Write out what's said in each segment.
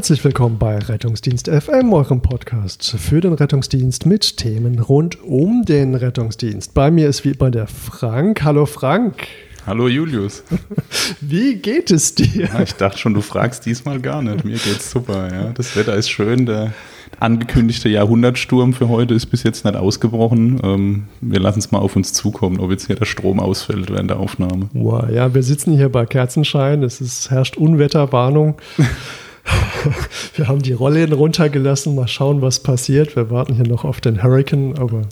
Herzlich willkommen bei Rettungsdienst FM, eurem Podcast für den Rettungsdienst mit Themen rund um den Rettungsdienst. Bei mir ist wie immer der Frank. Hallo Frank. Hallo Julius. Wie geht es dir? Ja, ich dachte schon, du fragst diesmal gar nicht. Mir geht's super. Ja. Das Wetter ist schön. Der angekündigte Jahrhundertsturm für heute ist bis jetzt nicht ausgebrochen. Ähm, wir lassen es mal auf uns zukommen, ob jetzt hier der Strom ausfällt während der Aufnahme. Wow, ja, wir sitzen hier bei Kerzenschein. Es ist, herrscht Unwetterwarnung. wir haben die Rollläden runtergelassen. Mal schauen, was passiert. Wir warten hier noch auf den Hurricane, aber.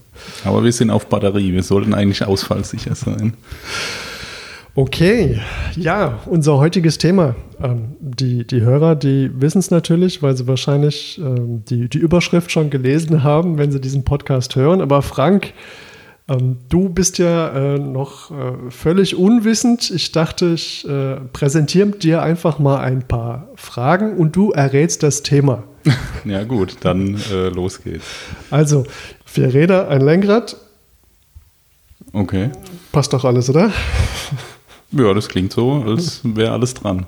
Aber wir sind auf Batterie. Wir sollten eigentlich ausfallsicher sein. Okay, ja, unser heutiges Thema. Ähm, die, die Hörer, die wissen es natürlich, weil sie wahrscheinlich ähm, die, die Überschrift schon gelesen haben, wenn sie diesen Podcast hören. Aber Frank, du bist ja äh, noch äh, völlig unwissend. Ich dachte, ich äh, präsentiere dir einfach mal ein paar Fragen und du errätst das Thema. Ja gut, dann äh, los geht's. Also, vier Räder, ein Lenkrad. Okay. Passt doch alles, oder? Ja, das klingt so, als wäre alles dran.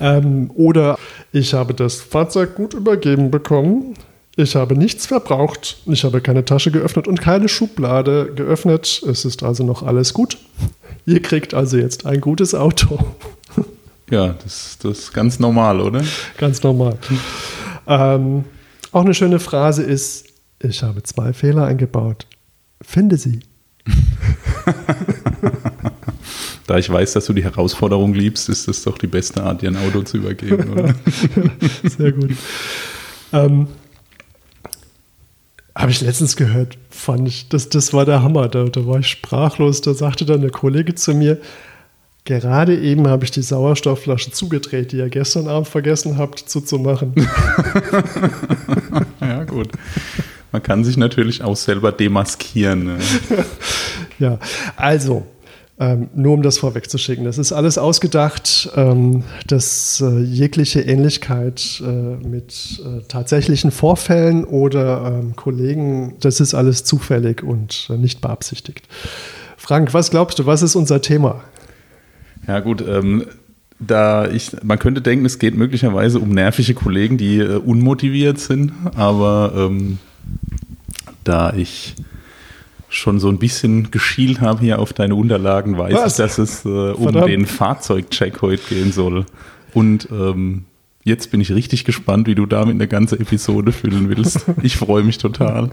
Ähm, oder ich habe das Fahrzeug gut übergeben bekommen. Ich habe nichts verbraucht. Ich habe keine Tasche geöffnet und keine Schublade geöffnet. Es ist also noch alles gut. Ihr kriegt also jetzt ein gutes Auto. Ja, das, das ist ganz normal, oder? Ganz normal. Ähm, auch eine schöne Phrase ist, ich habe zwei Fehler eingebaut. Finde sie. Da ich weiß, dass du die Herausforderung liebst, ist das doch die beste Art, dir ein Auto zu übergeben, oder? Sehr gut. Ähm, Habe ich letztens gehört, fand ich, das, das war der Hammer. Da, da war ich sprachlos. Da sagte dann eine Kollege zu mir, Gerade eben habe ich die Sauerstoffflasche zugedreht, die ihr gestern Abend vergessen habt zuzumachen. ja, gut. Man kann sich natürlich auch selber demaskieren. Ne? ja, also, ähm, nur um das vorwegzuschicken. Das ist alles ausgedacht, ähm, dass äh, jegliche Ähnlichkeit äh, mit äh, tatsächlichen Vorfällen oder ähm, Kollegen, das ist alles zufällig und äh, nicht beabsichtigt. Frank, was glaubst du, was ist unser Thema? Ja, gut. Ähm, da ich, man könnte denken, es geht möglicherweise um nervige Kollegen, die äh, unmotiviert sind, aber ähm, da ich schon so ein bisschen geschielt habe hier auf deine Unterlagen, weiß Was? ich, dass es äh, um Verdammt. den Fahrzeugcheck heute gehen soll. Und ähm, jetzt bin ich richtig gespannt, wie du damit eine ganze Episode füllen willst. Ich freue mich total.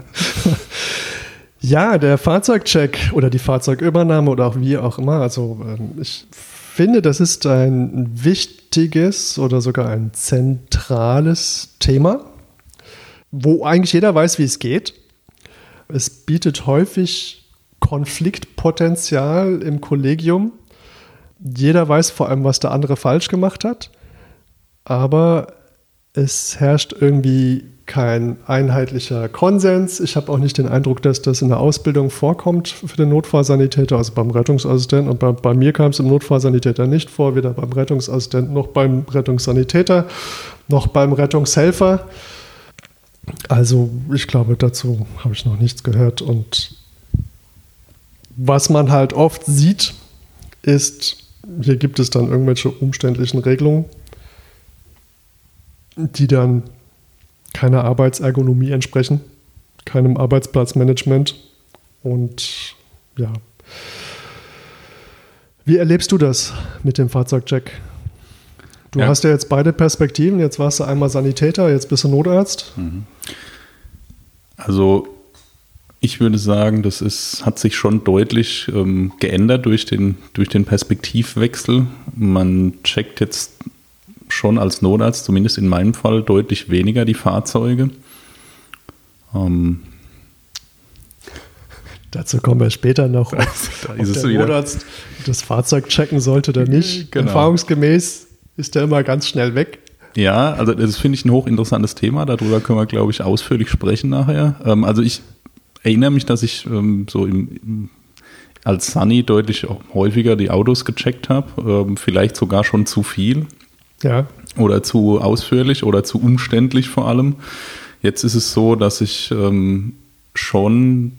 Ja, der Fahrzeugcheck oder die Fahrzeugübernahme oder auch wie auch immer. Also ähm, ich finde, das ist ein wichtiges oder sogar ein zentrales Thema, wo eigentlich jeder weiß, wie es geht. Es bietet häufig Konfliktpotenzial im Kollegium. Jeder weiß vor allem, was der andere falsch gemacht hat, aber es herrscht irgendwie kein einheitlicher Konsens. Ich habe auch nicht den Eindruck, dass das in der Ausbildung vorkommt für den Notfallsanitäter, also beim Rettungsassistenten. Und bei, bei mir kam es im Notfallsanitäter nicht vor, weder beim Rettungsassistenten noch beim Rettungssanitäter noch beim Rettungshelfer. Also ich glaube, dazu habe ich noch nichts gehört. Und was man halt oft sieht, ist, hier gibt es dann irgendwelche umständlichen Regelungen, die dann keiner Arbeitsergonomie entsprechen, keinem Arbeitsplatzmanagement. Und ja, wie erlebst du das mit dem Fahrzeugcheck? Du ja. hast ja jetzt beide Perspektiven. Jetzt warst du einmal Sanitäter, jetzt bist du Notarzt. Mhm. Also ich würde sagen, das ist, hat sich schon deutlich ähm, geändert durch den, durch den Perspektivwechsel. Man checkt jetzt schon als Notarzt, zumindest in meinem Fall, deutlich weniger die Fahrzeuge. Ähm, Dazu kommen wir später noch, ob, ob der Notarzt das Fahrzeug checken sollte oder nicht. Genau. Erfahrungsgemäß ist der immer ganz schnell weg. Ja, also das finde ich ein hochinteressantes Thema. Darüber können wir, glaube ich, ausführlich sprechen nachher. Ähm, also ich erinnere mich, dass ich ähm, so im, im, als Sunny deutlich häufiger die Autos gecheckt habe. Ähm, vielleicht sogar schon zu viel. Ja. Oder zu ausführlich oder zu umständlich vor allem. Jetzt ist es so, dass ich ähm, schon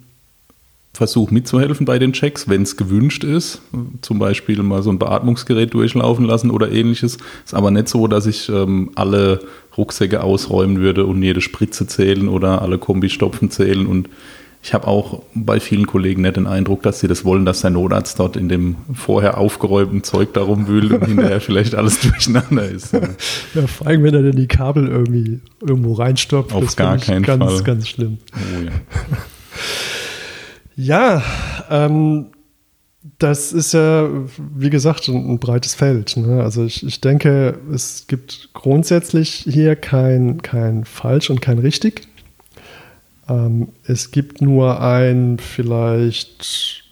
versuche mitzuhelfen bei den Checks, wenn es gewünscht ist. Zum Beispiel mal so ein Beatmungsgerät durchlaufen lassen oder ähnliches. Ist aber nicht so, dass ich ähm, alle Rucksäcke ausräumen würde und jede Spritze zählen oder alle Kombistopfen zählen. Und ich habe auch bei vielen Kollegen nicht den Eindruck, dass sie das wollen, dass der Notarzt dort in dem vorher aufgeräumten Zeug darum wühlt und hinterher vielleicht alles durcheinander ist. Ja. vor allem, wenn er dann die Kabel irgendwie irgendwo reinstopft. Auf gar keinen ganz, Fall. Ganz schlimm. Oh, ja. Ja, ähm, das ist ja, wie gesagt, ein, ein breites Feld. Ne? Also ich, ich denke, es gibt grundsätzlich hier kein, kein falsch und kein richtig. Ähm, es gibt nur ein vielleicht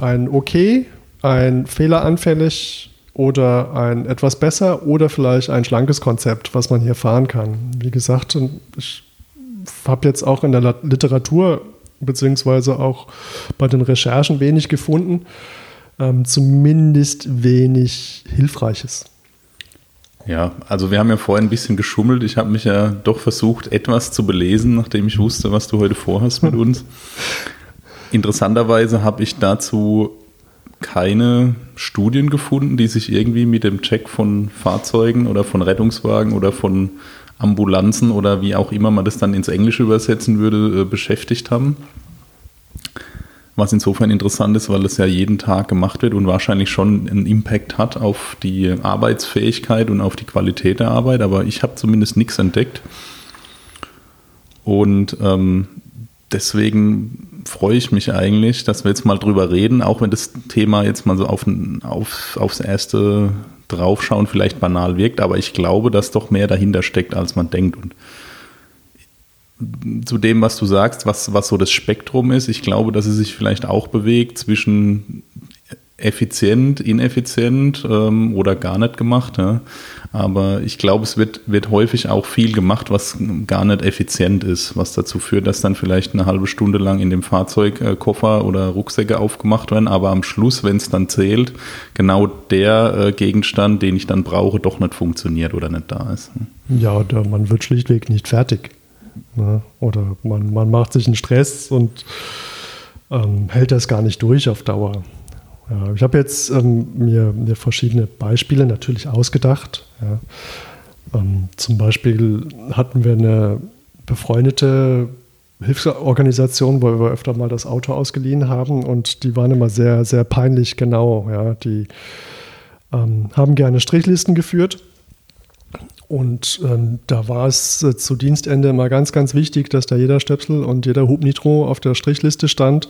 ein okay, ein fehleranfällig oder ein etwas besser oder vielleicht ein schlankes Konzept, was man hier fahren kann. Wie gesagt, ich habe jetzt auch in der Literatur beziehungsweise auch bei den Recherchen wenig gefunden, ähm, zumindest wenig Hilfreiches. Ja, also wir haben ja vorhin ein bisschen geschummelt. Ich habe mich ja doch versucht, etwas zu belesen, nachdem ich wusste, was du heute vorhast mit uns. Interessanterweise habe ich dazu keine Studien gefunden, die sich irgendwie mit dem Check von Fahrzeugen oder von Rettungswagen oder von Ambulanzen oder wie auch immer man das dann ins Englische übersetzen würde, äh, beschäftigt haben. Was insofern interessant ist, weil es ja jeden Tag gemacht wird und wahrscheinlich schon einen Impact hat auf die Arbeitsfähigkeit und auf die Qualität der Arbeit. Aber ich habe zumindest nichts entdeckt. Und ähm, deswegen freue ich mich eigentlich, dass wir jetzt mal drüber reden, auch wenn das Thema jetzt mal so auf, auf, aufs erste Draufschauen vielleicht banal wirkt, aber ich glaube, dass doch mehr dahinter steckt, als man denkt. Und zu dem, was du sagst, was, was so das Spektrum ist, ich glaube, dass es sich vielleicht auch bewegt zwischen effizient, ineffizient ähm, oder gar nicht gemacht. Ja. Aber ich glaube, es wird, wird häufig auch viel gemacht, was gar nicht effizient ist, was dazu führt, dass dann vielleicht eine halbe Stunde lang in dem Fahrzeug äh, Koffer oder Rucksäcke aufgemacht werden, aber am Schluss, wenn es dann zählt, genau der äh, Gegenstand, den ich dann brauche, doch nicht funktioniert oder nicht da ist. Ja, oder man wird schlichtweg nicht fertig. Ne? Oder man, man macht sich einen Stress und ähm, hält das gar nicht durch auf Dauer. Ja, ich habe jetzt ähm, mir, mir, verschiedene Beispiele natürlich ausgedacht. Ja. Ähm, zum Beispiel hatten wir eine befreundete Hilfsorganisation, wo wir öfter mal das Auto ausgeliehen haben und die waren immer sehr, sehr peinlich genau. Ja. Die ähm, haben gerne Strichlisten geführt und ähm, da war es äh, zu Dienstende mal ganz, ganz wichtig, dass da jeder Stöpsel und jeder Hubnitro auf der Strichliste stand.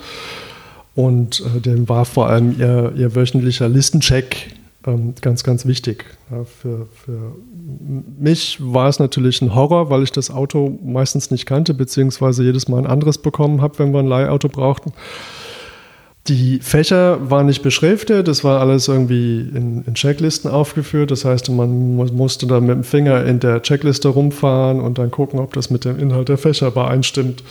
Und äh, dem war vor allem ihr, ihr wöchentlicher Listencheck ähm, ganz, ganz wichtig. Ja, für, für mich war es natürlich ein Horror, weil ich das Auto meistens nicht kannte, beziehungsweise jedes Mal ein anderes bekommen habe, wenn wir ein Leihauto brauchten. Die Fächer waren nicht beschriftet, das war alles irgendwie in, in, Checklisten aufgeführt. Das heißt, man musste da mit dem Finger in der Checkliste rumfahren und dann gucken, ob das mit dem Inhalt der Fächer übereinstimmt.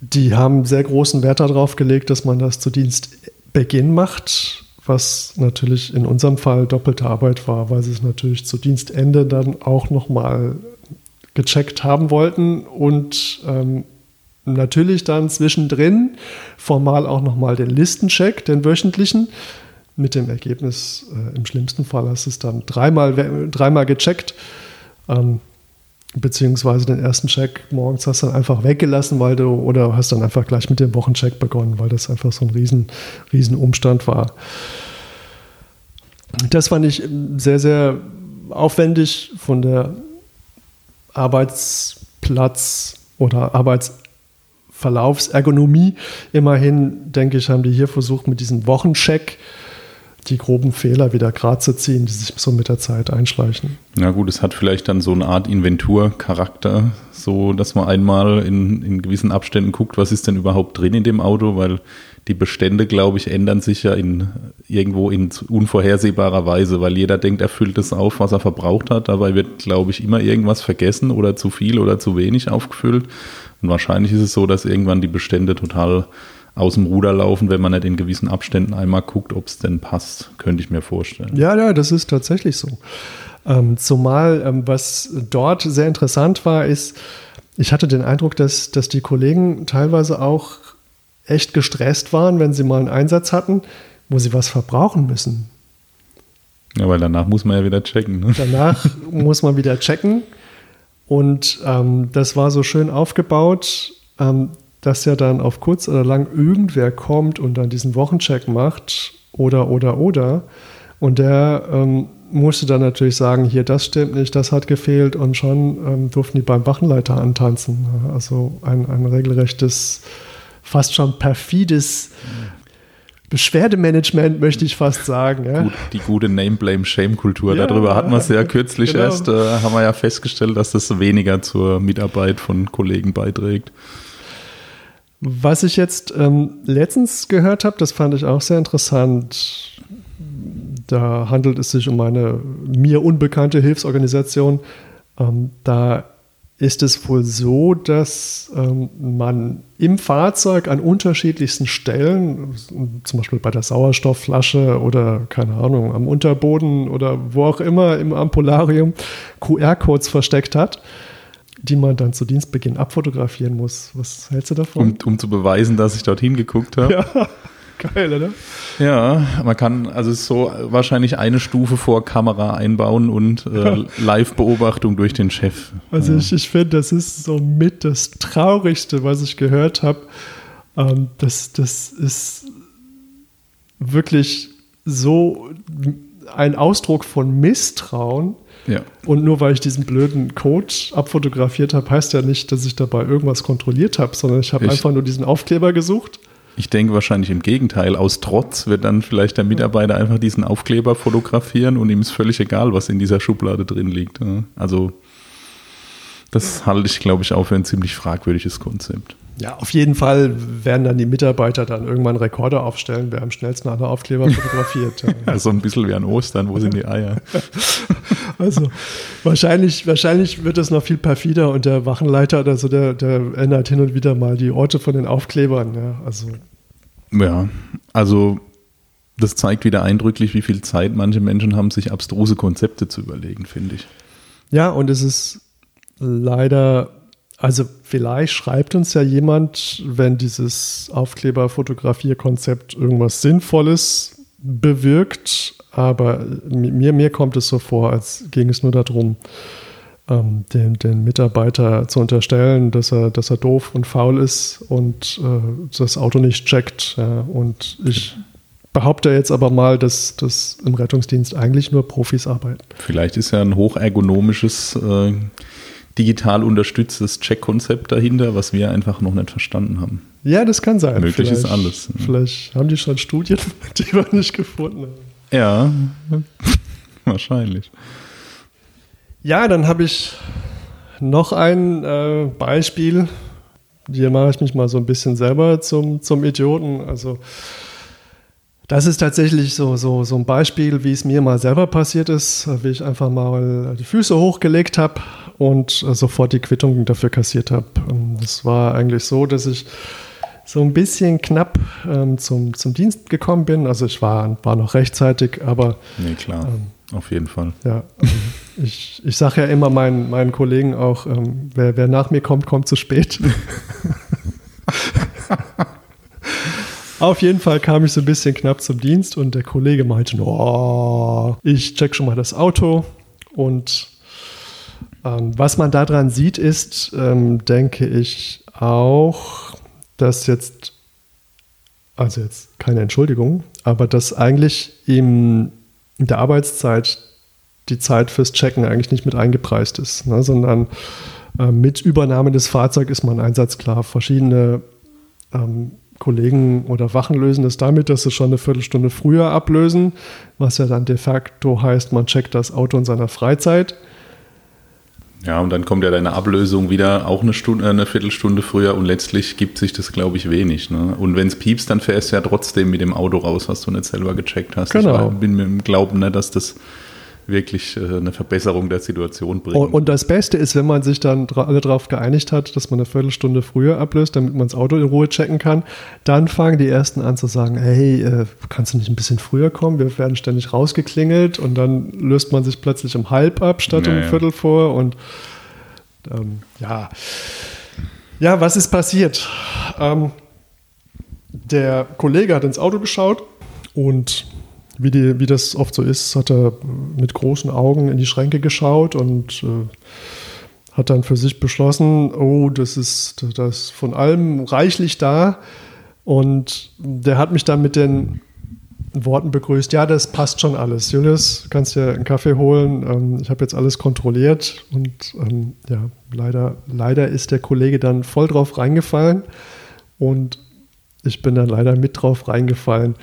Die haben sehr großen Wert darauf gelegt, dass man das zu Dienstbeginn macht, was natürlich in unserem Fall doppelte Arbeit war, weil sie es natürlich zu Dienstende dann auch nochmal gecheckt haben wollten und ähm, natürlich dann zwischendrin formal auch nochmal den Listencheck, den wöchentlichen, mit dem Ergebnis, äh, im schlimmsten Fall hast du es dann dreimal, dreimal gecheckt, ähm, beziehungsweise den ersten Check morgens hast du dann einfach weggelassen, weil du, oder hast dann einfach gleich mit dem Wochencheck begonnen, weil das einfach so ein riesen, riesen Umstand war. Das fand ich sehr, sehr aufwendig von der Arbeitsplatz- oder Arbeits- Verlaufsergonomie. Immerhin, denke ich, haben die hier versucht, mit diesem Wochencheck die groben Fehler wieder gerade zu ziehen, die sich so mit der Zeit einschleichen. Ja gut, es hat vielleicht dann so eine Art Inventurcharakter, so dass man einmal in, in gewissen Abständen guckt, was ist denn überhaupt drin in dem Auto, weil die Bestände, glaube ich, ändern sich ja in, irgendwo in unvorhersehbarer Weise, weil jeder denkt, er füllt das auf, was er verbraucht hat. Dabei wird, glaube ich, immer irgendwas vergessen oder zu viel oder zu wenig aufgefüllt. Und wahrscheinlich ist es so, dass irgendwann die Bestände total aus dem Ruder laufen, wenn man nicht in gewissen Abständen einmal guckt, ob es denn passt, könnte ich mir vorstellen. Ja, ja, das ist tatsächlich so. Ähm, zumal, ähm, was dort sehr interessant war, ist, ich hatte den Eindruck, dass, dass die Kollegen teilweise auch echt gestresst waren, wenn sie mal einen Einsatz hatten, wo sie was verbrauchen müssen. Ja, weil danach muss man ja wieder checken. Ne? Danach muss man wieder checken. Und ähm, das war so schön aufgebaut, ähm, dass ja dann auf kurz oder lang irgendwer kommt und dann diesen Wochencheck macht oder, oder, oder. Und der ähm, musste dann natürlich sagen, hier, das stimmt nicht, das hat gefehlt und schon ähm, durften die beim Wachenleiter antanzen. Also ein, ein regelrechtes, fast schon perfides Beschwerdemanagement, möchte ich fast sagen. Ja. Gut, die gute Name-Blame-Shame-Kultur. Ja, Darüber hatten wir es ja kürzlich genau. erst, äh, haben wir ja festgestellt, dass das weniger zur Mitarbeit von Kollegen beiträgt. Was ich jetzt ähm, letztens gehört habe, das fand ich auch sehr interessant. Da handelt es sich um eine mir unbekannte Hilfsorganisation. Ähm, da ist es wohl so, dass ähm, man im Fahrzeug an unterschiedlichsten Stellen, zum Beispiel bei der Sauerstoffflasche oder keine Ahnung, am Unterboden oder wo auch immer im Ampularium QR-Codes versteckt hat, die man dann zu Dienstbeginn abfotografieren muss. Was hältst du davon? Um, um zu beweisen, dass ich dorthin geguckt habe. Ja. Geil, oder? Ja, man kann also so wahrscheinlich eine Stufe vor Kamera einbauen und äh, Live-Beobachtung durch den Chef. Also ja. ich, ich finde, das ist so mit das Traurigste, was ich gehört habe. Ähm, das, das ist wirklich so ein Ausdruck von Misstrauen. Ja. Und nur weil ich diesen blöden Code abfotografiert habe, heißt ja nicht, dass ich dabei irgendwas kontrolliert habe, sondern ich habe einfach nur diesen Aufkleber gesucht ich denke wahrscheinlich im Gegenteil. Aus Trotz wird dann vielleicht der Mitarbeiter einfach diesen Aufkleber fotografieren und ihm ist völlig egal, was in dieser Schublade drin liegt. Also das halte ich, glaube ich, auch für ein ziemlich fragwürdiges Konzept. Ja, auf jeden Fall werden dann die Mitarbeiter dann irgendwann Rekorder aufstellen, wer am schnellsten alle Aufkleber fotografiert. ja, so ein bisschen wie an Ostern, wo sind die Eier? also wahrscheinlich, wahrscheinlich wird es noch viel perfider und der Wachenleiter oder so, der, der ändert hin und wieder mal die Orte von den Aufklebern. Ja, also. ja, also das zeigt wieder eindrücklich, wie viel Zeit manche Menschen haben, sich abstruse Konzepte zu überlegen, finde ich. Ja, und es ist leider also vielleicht schreibt uns ja jemand, wenn dieses Aufkleber-Fotografierkonzept irgendwas Sinnvolles bewirkt, aber mir, mir kommt es so vor, als ging es nur darum, ähm, den, den Mitarbeiter zu unterstellen, dass er, dass er doof und faul ist und äh, das Auto nicht checkt. Ja, und ich behaupte jetzt aber mal, dass, dass im Rettungsdienst eigentlich nur Profis arbeiten. Vielleicht ist ja ein hochergonomisches äh, digital unterstütztes Check-Konzept dahinter, was wir einfach noch nicht verstanden haben. Ja, das kann sein. Möglich vielleicht, ist alles. Vielleicht haben die schon Studien, die wir nicht gefunden haben. Ja, wahrscheinlich. Ja, dann habe ich noch ein äh, Beispiel. Hier mache ich mich mal so ein bisschen selber zum, zum Idioten. Also das ist tatsächlich so, so, so ein Beispiel, wie es mir mal selber passiert ist, wie ich einfach mal die Füße hochgelegt habe und äh, sofort die Quittung dafür kassiert habe. Das war eigentlich so, dass ich so ein bisschen knapp ähm, zum, zum Dienst gekommen bin. Also ich war, war noch rechtzeitig, aber. Nee, klar. Ähm, auf jeden Fall. Ja, ähm, ich, ich sage ja immer meinen, meinen Kollegen auch, ähm, wer, wer nach mir kommt, kommt zu spät. Auf jeden Fall kam ich so ein bisschen knapp zum Dienst und der Kollege meinte, oh, ich check schon mal das Auto. Und ähm, was man daran sieht, ist, ähm, denke ich, auch, dass jetzt, also jetzt keine Entschuldigung, aber dass eigentlich im, in der Arbeitszeit die Zeit fürs Checken eigentlich nicht mit eingepreist ist, ne, sondern äh, mit Übernahme des Fahrzeugs ist man einsatzklar. Verschiedene ähm, Kollegen oder Wachen lösen das damit, dass sie schon eine Viertelstunde früher ablösen, was ja dann de facto heißt, man checkt das Auto in seiner Freizeit. Ja, und dann kommt ja deine Ablösung wieder auch eine, Stunde, eine Viertelstunde früher und letztlich gibt sich das, glaube ich, wenig. Ne? Und wenn es piepst, dann fährst du ja trotzdem mit dem Auto raus, was du nicht selber gecheckt hast. Genau. Ich bin mir im Glauben, ne, dass das wirklich äh, eine Verbesserung der Situation bringen. Und, und das Beste ist, wenn man sich dann alle darauf geeinigt hat, dass man eine Viertelstunde früher ablöst, damit man das Auto in Ruhe checken kann, dann fangen die Ersten an zu sagen, hey, äh, kannst du nicht ein bisschen früher kommen? Wir werden ständig rausgeklingelt und dann löst man sich plötzlich um halb ab statt naja. um Viertel vor und ähm, ja. Ja, was ist passiert? Ähm, der Kollege hat ins Auto geschaut und wie, die, wie das oft so ist, hat er mit großen Augen in die Schränke geschaut und äh, hat dann für sich beschlossen, oh, das ist das von allem reichlich da. Und der hat mich dann mit den Worten begrüßt, ja, das passt schon alles. Julius, kannst dir einen Kaffee holen. Ähm, ich habe jetzt alles kontrolliert. Und ähm, ja, leider, leider ist der Kollege dann voll drauf reingefallen. Und ich bin dann leider mit drauf reingefallen.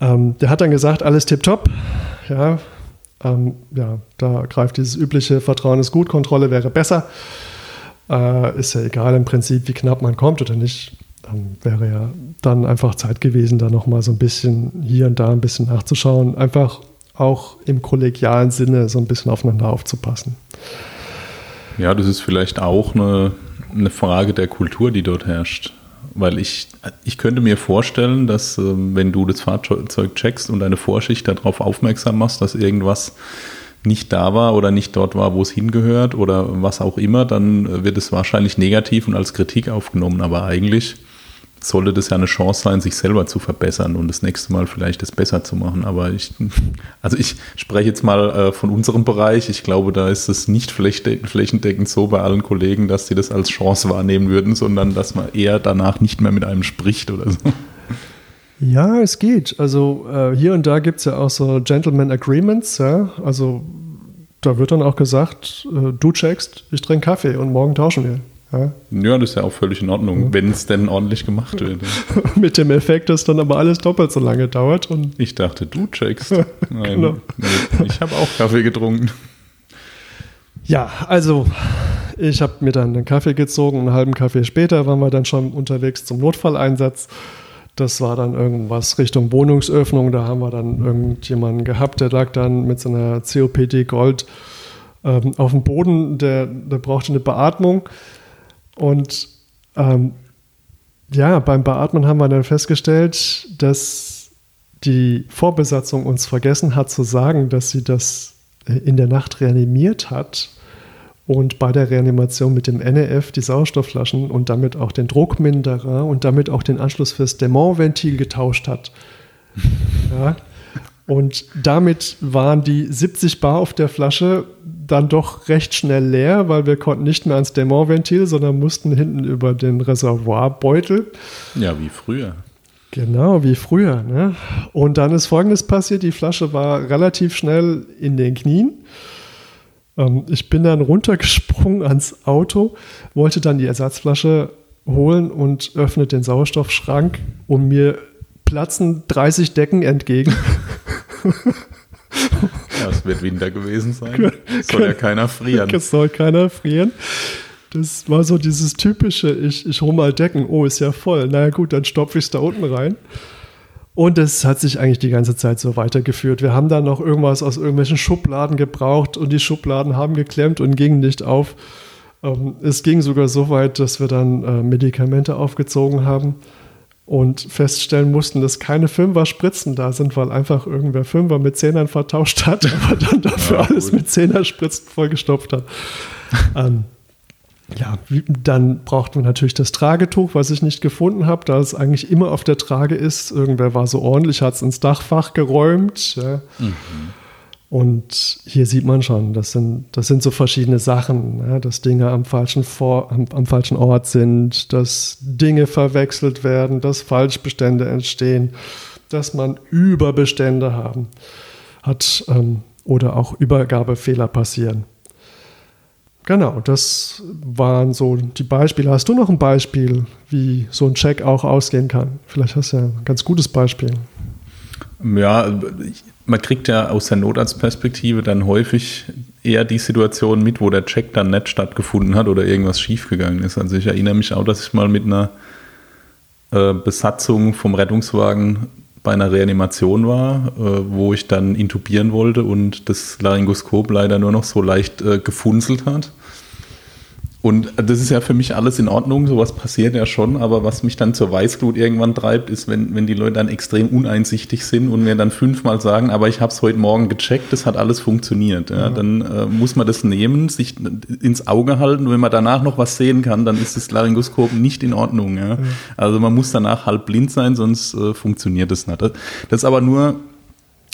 Ähm, der hat dann gesagt, alles tipptopp. Ja, ähm, ja, da greift dieses übliche Vertrauen ist gut, Kontrolle wäre besser. Äh, ist ja egal im Prinzip, wie knapp man kommt oder nicht. Dann wäre ja dann einfach Zeit gewesen, da nochmal so ein bisschen hier und da ein bisschen nachzuschauen. Einfach auch im kollegialen Sinne so ein bisschen aufeinander aufzupassen. Ja, das ist vielleicht auch eine, eine Frage der Kultur, die dort herrscht. Weil ich, ich könnte mir vorstellen, dass äh, wenn du das Fahrzeug checkst und deine Vorschicht darauf aufmerksam machst, dass irgendwas nicht da war oder nicht dort war, wo es hingehört oder was auch immer, dann wird es wahrscheinlich negativ und als Kritik aufgenommen. Aber eigentlich sollte das ja eine Chance sein, sich selber zu verbessern und das nächste Mal vielleicht das besser zu machen. Aber ich, also ich spreche jetzt mal äh, von unserem Bereich. Ich glaube, da ist es nicht flächendeckend so bei allen Kollegen, dass sie das als Chance wahrnehmen würden, sondern dass man eher danach nicht mehr mit einem spricht oder so. Ja, es geht. Also äh, hier und da gibt es ja auch so Gentleman Agreements. Ja? Also da wird dann auch gesagt, äh, du checkst, ich trinke Kaffee und morgen tauschen wir. Ja, ja das ist ja auch völlig in Ordnung, ja. wenn es denn ordentlich gemacht wird. Mit dem Effekt, dass dann aber alles doppelt so lange dauert. Und ich dachte, du checkst. Nein, genau. nee, ich habe auch Kaffee getrunken. Ja, also ich habe mir dann einen Kaffee gezogen. Einen halben Kaffee später waren wir dann schon unterwegs zum Notfalleinsatz. Das war dann irgendwas Richtung Wohnungsöffnung. Da haben wir dann irgendjemanden gehabt, der lag dann mit seiner COPD Gold ähm, auf dem Boden. Der, der brauchte eine Beatmung. Und ähm, ja, beim Beatmen haben wir dann festgestellt, dass die Vorbesatzung uns vergessen hat zu sagen, dass sie das äh, in der Nacht reanimiert hat und bei der Reanimation mit dem NEF die Sauerstoffflaschen und damit auch den Druckminderer und damit auch den Anschluss fürs Dämonventil getauscht hat. Ja, und damit waren die 70 Bar auf der Flasche dann doch recht schnell leer, weil wir konnten nicht mehr ans Dämonventil, sondern mussten hinten über den Reservoirbeutel. Ja, wie früher. Genau, wie früher. Ne? Und dann ist Folgendes passiert, die Flasche war relativ schnell in den Knien. Ähm, ich bin dann runtergesprungen ans Auto, wollte dann die Ersatzflasche holen und öffnet den Sauerstoffschrank, um mir platzen 30 Decken entgegen. Ja, es wird Winter gewesen sein. Es soll ja keiner frieren. Es soll keiner frieren. Das war so dieses typische, ich, ich hole mal Decken, oh, ist ja voll. Naja gut, dann stopfe ich es da unten rein. Und es hat sich eigentlich die ganze Zeit so weitergeführt. Wir haben dann noch irgendwas aus irgendwelchen Schubladen gebraucht und die Schubladen haben geklemmt und gingen nicht auf. Ähm, es ging sogar so weit, dass wir dann äh, Medikamente aufgezogen haben und feststellen mussten, dass keine Fünfer-Spritzen da sind, weil einfach irgendwer Fünfer mit Zehnern vertauscht hat, aber dann dafür ja, alles mit Zehner-Spritzen vollgestopft hat. ähm, ja, dann brauchten wir natürlich das Tragetuch, was ich nicht gefunden habe, da es eigentlich immer auf der Trage ist. Irgendwer war so ordentlich, hat es ins Dachfach geräumt. Ja. Mhm. Und hier sieht man schon, das sind, das sind so verschiedene Sachen, ja, dass Dinge am falschen, Vor, am, am, falschen Ort sind, dass Dinge verwechselt werden, dass Falschbestände entstehen, dass man Überbestände haben, hat ähm, oder auch Übergabefehler passieren. Genau, das waren so die Beispiele. Hast du noch ein Beispiel, wie so ein Check auch ausgehen kann? Vielleicht hast du ja ein ganz gutes Beispiel. Ja, man kriegt ja aus der Notarztperspektive dann häufig eher die Situation mit, wo der Check dann nicht stattgefunden hat oder irgendwas schiefgegangen ist. Also ich erinnere mich auch, dass ich mal mit einer äh, Besatzung vom Rettungswagen bei einer Reanimation war, äh, wo ich dann intubieren wollte und das Laryngoskop leider nur noch so leicht äh, gefunzelt hat. Und das ist ja für mich alles in Ordnung, sowas passiert ja schon, aber was mich dann zur Weißglut irgendwann treibt, ist, wenn, wenn die Leute dann extrem uneinsichtig sind und mir dann fünfmal sagen, aber ich habe es heute Morgen gecheckt, das hat alles funktioniert. Ja, mhm. Dann äh, muss man das nehmen, sich ins Auge halten und wenn man danach noch was sehen kann, dann ist das Laryngoskop nicht in Ordnung. Ja? Mhm. Also man muss danach halb blind sein, sonst äh, funktioniert das nicht. Das ist aber nur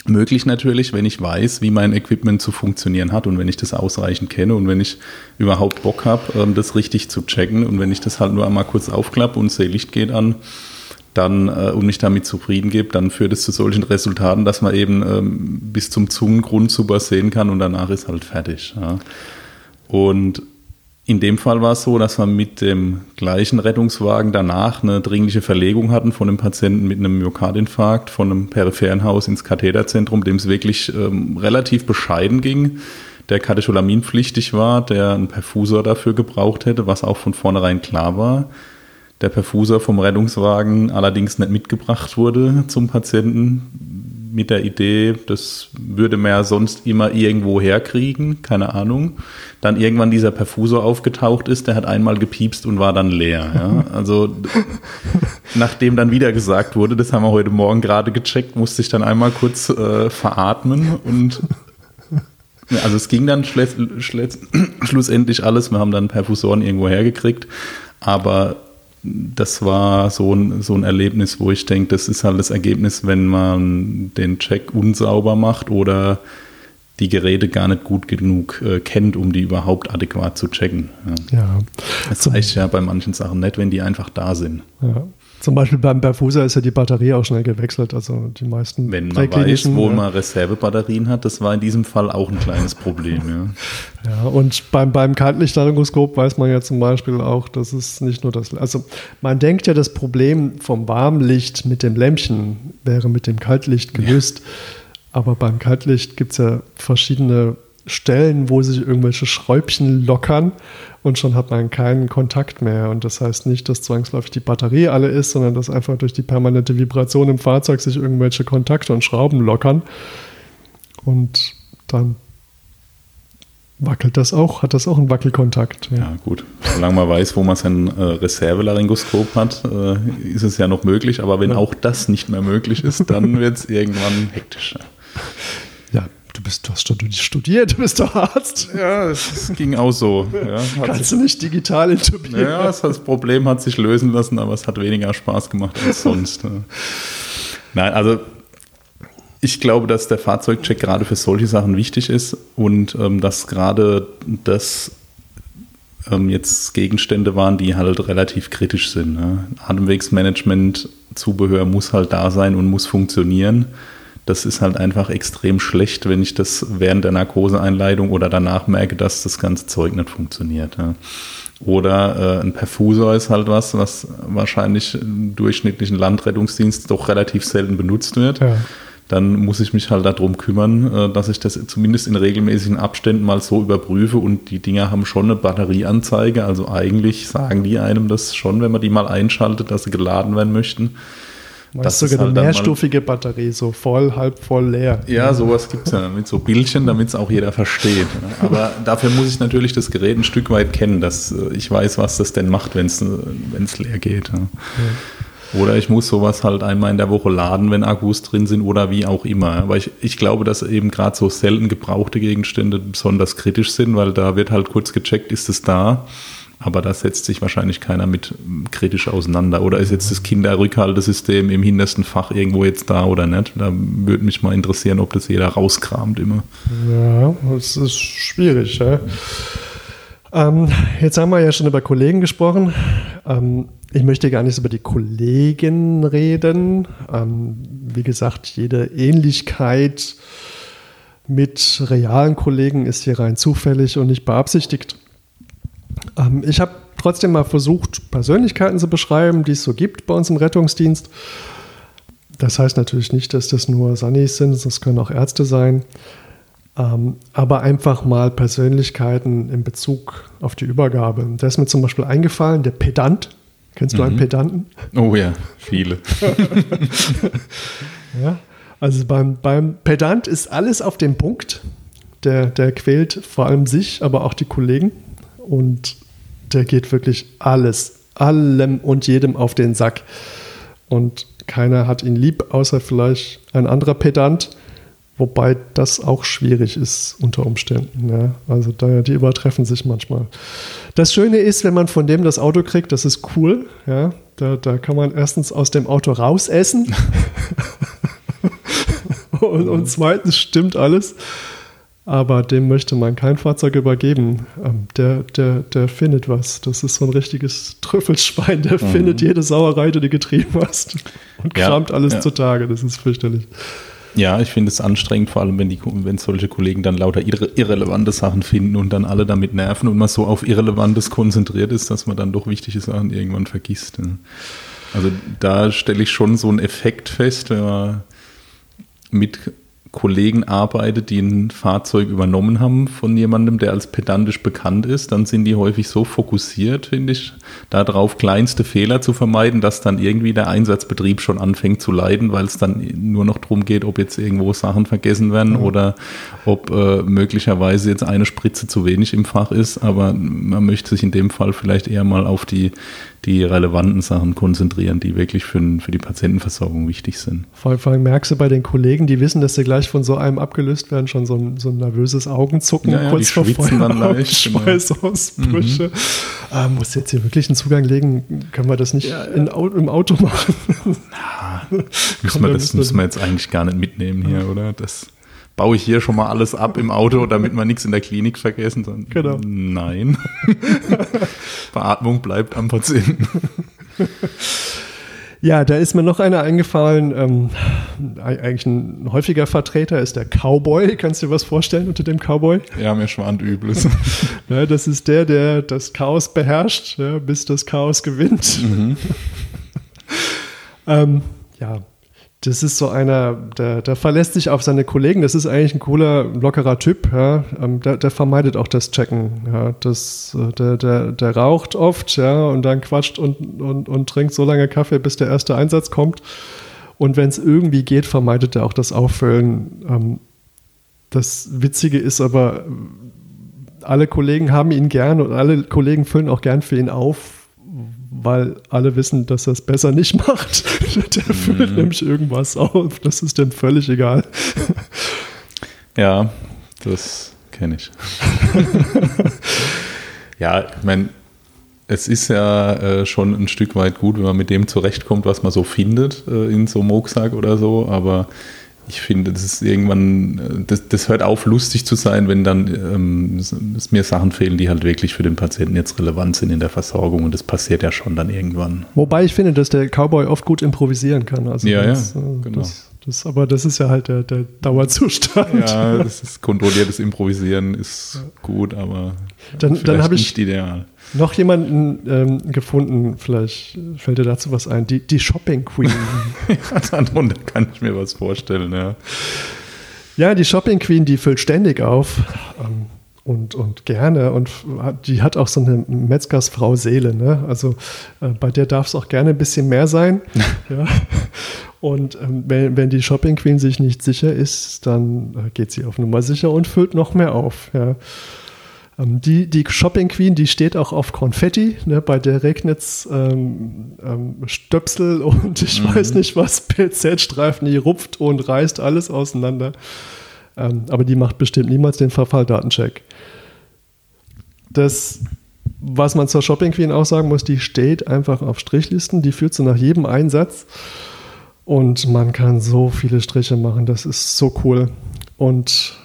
möglich natürlich, wenn ich weiß, wie mein Equipment zu funktionieren hat und wenn ich das ausreichend kenne und wenn ich überhaupt Bock habe, ähm, das richtig zu checken und wenn ich das halt nur einmal kurz aufklappe und sehe, Licht geht an, dann äh, und mich damit zufrieden gebe, dann führt es zu solchen Resultaten, dass man eben ähm, bis zum Zungengrund super sehen kann und danach ist halt fertig. Ja. Und in dem Fall war es so, dass wir mit dem gleichen Rettungswagen danach eine dringliche Verlegung hatten von einem Patienten mit einem Myokardinfarkt von einem peripheren Haus ins Katheterzentrum, dem es wirklich ähm, relativ bescheiden ging, der katecholaminpflichtig war, der einen Perfusor dafür gebraucht hätte, was auch von vornherein klar war. Der Perfusor vom Rettungswagen allerdings nicht mitgebracht wurde zum Patienten mit der Idee, das würde man ja sonst immer irgendwo herkriegen, keine Ahnung. Dann irgendwann dieser Perfusor aufgetaucht ist, der hat einmal gepiepst und war dann leer. Ja? Also nachdem dann wieder gesagt wurde, das haben wir heute Morgen gerade gecheckt, musste ich dann einmal kurz äh, veratmen und also es ging dann schlussendlich alles. Wir haben dann Perfusoren irgendwo hergekriegt, aber das war so ein, so ein Erlebnis, wo ich denke, das ist halt das Ergebnis, wenn man den Check unsauber macht oder die Geräte gar nicht gut genug äh, kennt, um die überhaupt adäquat zu checken. Ja. ja. Das reicht ja bei manchen Sachen nicht, wenn die einfach da sind. Ja. Zum Beispiel beim Perfuser ist ja die Batterie auch schnell gewechselt. Also die meisten. Wenn man weiß, wo ja. man Reservebatterien hat, das war in diesem Fall auch ein kleines Problem. Ja, ja und beim, beim Kaltlichtlaryngoskop weiß man ja zum Beispiel auch, dass es nicht nur das. Also man denkt ja, das Problem vom Warmlicht mit dem Lämpchen wäre mit dem Kaltlicht gelöst. Ja. Aber beim Kaltlicht gibt es ja verschiedene Stellen, wo sich irgendwelche Schräubchen lockern und schon hat man keinen Kontakt mehr. Und das heißt nicht, dass zwangsläufig die Batterie alle ist, sondern dass einfach durch die permanente Vibration im Fahrzeug sich irgendwelche Kontakte und Schrauben lockern. Und dann wackelt das auch, hat das auch einen Wackelkontakt. Ja, ja gut. Solange man weiß, wo man sein äh, Reservelaryngoskop hat, äh, ist es ja noch möglich. Aber wenn ja. auch das nicht mehr möglich ist, dann wird es irgendwann hektischer. Du, bist, du hast studiert, du bist doch Arzt. Ja, es ging auch so. Ja, Kannst du nicht digital intubieren? Ja, das Problem hat sich lösen lassen, aber es hat weniger Spaß gemacht als sonst. Nein, also ich glaube, dass der Fahrzeugcheck gerade für solche Sachen wichtig ist und ähm, dass gerade das ähm, jetzt Gegenstände waren, die halt relativ kritisch sind. Ne? Atemwegsmanagement, Zubehör muss halt da sein und muss funktionieren das ist halt einfach extrem schlecht, wenn ich das während der Narkoseeinleitung oder danach merke, dass das ganze Zeug nicht funktioniert. Ja. Oder äh, ein Perfusor ist halt was, was wahrscheinlich im durchschnittlichen Landrettungsdienst doch relativ selten benutzt wird. Ja. Dann muss ich mich halt darum kümmern, äh, dass ich das zumindest in regelmäßigen Abständen mal so überprüfe und die Dinger haben schon eine Batterieanzeige. Also eigentlich sagen die einem das schon, wenn man die mal einschaltet, dass sie geladen werden möchten. Das ist sogar eine halt mehrstufige Batterie, so voll, halb voll, leer. Ja, sowas gibt es ja mit so Bildchen, damit es auch jeder versteht. Aber dafür muss ich natürlich das Gerät ein Stück weit kennen, dass äh, ich weiß, was das denn macht, wenn es äh, leer geht. Ja. Oder ich muss sowas halt einmal in der Woche laden, wenn Akkus drin sind oder wie auch immer. Aber ich, ich glaube, dass eben gerade so selten gebrauchte Gegenstände besonders kritisch sind, weil da wird halt kurz gecheckt, ist es da. Aber da setzt sich wahrscheinlich keiner mit kritisch auseinander. Oder ist jetzt das Kinderrückhaltesystem im hintersten Fach irgendwo jetzt da oder nicht? Da würde mich mal interessieren, ob das jeder rauskramt immer. Ja, das ist schwierig. Ja. Ähm, jetzt haben wir ja schon über Kollegen gesprochen. Ähm, ich möchte gar nicht über die Kollegen reden. Ähm, wie gesagt, jede Ähnlichkeit mit realen Kollegen ist hier rein zufällig und nicht beabsichtigt. Ähm, ich habe trotzdem mal versucht, Persönlichkeiten zu beschreiben, die es so gibt bei uns im Rettungsdienst. Das heißt natürlich nicht, dass das nur Sunnis sind, das können auch Ärzte sein. Ähm, aber einfach mal Persönlichkeiten in Bezug auf die Übergabe. Da ist mir zum Beispiel eingefallen, der Pedant. Kennst du mhm. einen Pedanten? Oh ja, viele. ja, also beim, beim Pedant ist alles auf dem Punkt. Der, der quält vor allem sich, aber auch die Kollegen und der geht wirklich alles, allem und jedem auf den Sack. Und keiner hat ihn lieb, außer vielleicht ein anderer Pedant, wobei das auch schwierig ist unter Umständen. Ja. Also da, die übertreffen sich manchmal. Das Schöne ist, wenn man von dem das Auto kriegt, das ist cool. Ja. Da, da kann man erstens aus dem Auto rausessen. und, und zweitens stimmt alles. Aber dem möchte man kein Fahrzeug übergeben. Ähm, der, der, der findet was. Das ist so ein richtiges Trüffelschwein. Der mhm. findet jede Sauerei, die du getrieben hast und kramt ja, alles ja. zutage. Das ist fürchterlich. Ja, ich finde es anstrengend, vor allem wenn, die, wenn solche Kollegen dann lauter irre, irrelevante Sachen finden und dann alle damit nerven und man so auf Irrelevantes konzentriert ist, dass man dann doch wichtige Sachen irgendwann vergisst. Also da stelle ich schon so einen Effekt fest, wenn man mit Kollegen arbeitet, die ein Fahrzeug übernommen haben von jemandem, der als pedantisch bekannt ist, dann sind die häufig so fokussiert, finde ich, darauf kleinste Fehler zu vermeiden, dass dann irgendwie der Einsatzbetrieb schon anfängt zu leiden, weil es dann nur noch darum geht, ob jetzt irgendwo Sachen vergessen werden mhm. oder ob äh, möglicherweise jetzt eine Spritze zu wenig im Fach ist. Aber man möchte sich in dem Fall vielleicht eher mal auf die die relevanten Sachen konzentrieren, die wirklich für, für die Patientenversorgung wichtig sind. Vor allem merkst du bei den Kollegen, die wissen, dass sie gleich von so einem abgelöst werden, schon so ein, so ein nervöses Augenzucken ja, ja, kurz vor genau. Schweißausbrüche. Genau. Mhm. Äh, muss jetzt hier wirklich einen Zugang legen? Können wir das nicht ja, in, im Auto machen? Na, müssen wir, das müssen wir jetzt eigentlich gar nicht mitnehmen hier, oder? Das baue ich hier schon mal alles ab im Auto, damit wir nichts in der Klinik vergessen. Sondern genau. Nein. Beatmung bleibt am Patienten. Ja, da ist mir noch einer eingefallen. Ähm, eigentlich ein häufiger Vertreter ist der Cowboy. Kannst du dir was vorstellen unter dem Cowboy? Ja, mir schwant Übles. ja, das ist der, der das Chaos beherrscht, ja, bis das Chaos gewinnt. Mhm. ähm, ja, das ist so einer, der, der, verlässt sich auf seine Kollegen. Das ist eigentlich ein cooler, lockerer Typ. Ja. Ähm, der, der, vermeidet auch das Checken. Ja. Das, äh, der, der, der raucht oft ja, und dann quatscht und, und, und trinkt so lange Kaffee, bis der erste Einsatz kommt. Und wenn es irgendwie geht, vermeidet er auch das Auffüllen. Ähm, das Witzige ist aber, alle Kollegen haben ihn gern und alle Kollegen füllen auch gern für ihn auf weil alle wissen, dass er es besser nicht macht. Der mhm. füllt nämlich irgendwas auf. Das ist dem völlig egal. Ja, das kenne ich. ja, ich meine, es ist ja äh, schon ein Stück weit gut, wenn man mit dem zurechtkommt, was man so findet äh, in so einem Rucksack oder so, aber ich finde, das ist irgendwann, äh, das, das hört auf, lustig zu sein, wenn dann ähm, es mir Sachen fehlen, die halt wirklich für den Patienten jetzt relevant sind in der Versorgung und das passiert ja schon dann irgendwann. Wobei ich finde, dass der Cowboy oft gut improvisieren kann. Also ja, das, ja, äh, genau. Das, das, aber das ist ja halt der, der Dauerzustand. Ja, das ist kontrolliertes Improvisieren ist gut, aber dann, dann habe ich nicht ideal. Noch jemanden ähm, gefunden, vielleicht fällt dir dazu was ein, die, die Shopping Queen. ja, darunter kann ich mir was vorstellen, ja. Ja, die Shopping Queen, die füllt ständig auf ähm, und, und gerne und die hat auch so eine Metzgersfrau Seele, ne? Also äh, bei der darf es auch gerne ein bisschen mehr sein. ja. Und ähm, wenn, wenn die Shopping Queen sich nicht sicher ist, dann äh, geht sie auf Nummer sicher und füllt noch mehr auf. Ja. Ähm, die, die Shopping Queen, die steht auch auf Konfetti, ne, bei der regnet es ähm, ähm, Stöpsel und ich mhm. weiß nicht was, PZ-Streifen, die rupft und reißt alles auseinander. Ähm, aber die macht bestimmt niemals den Verfalldatencheck. Das, was man zur Shopping Queen auch sagen muss, die steht einfach auf Strichlisten, die führt so nach jedem Einsatz und man kann so viele Striche machen, das ist so cool. Und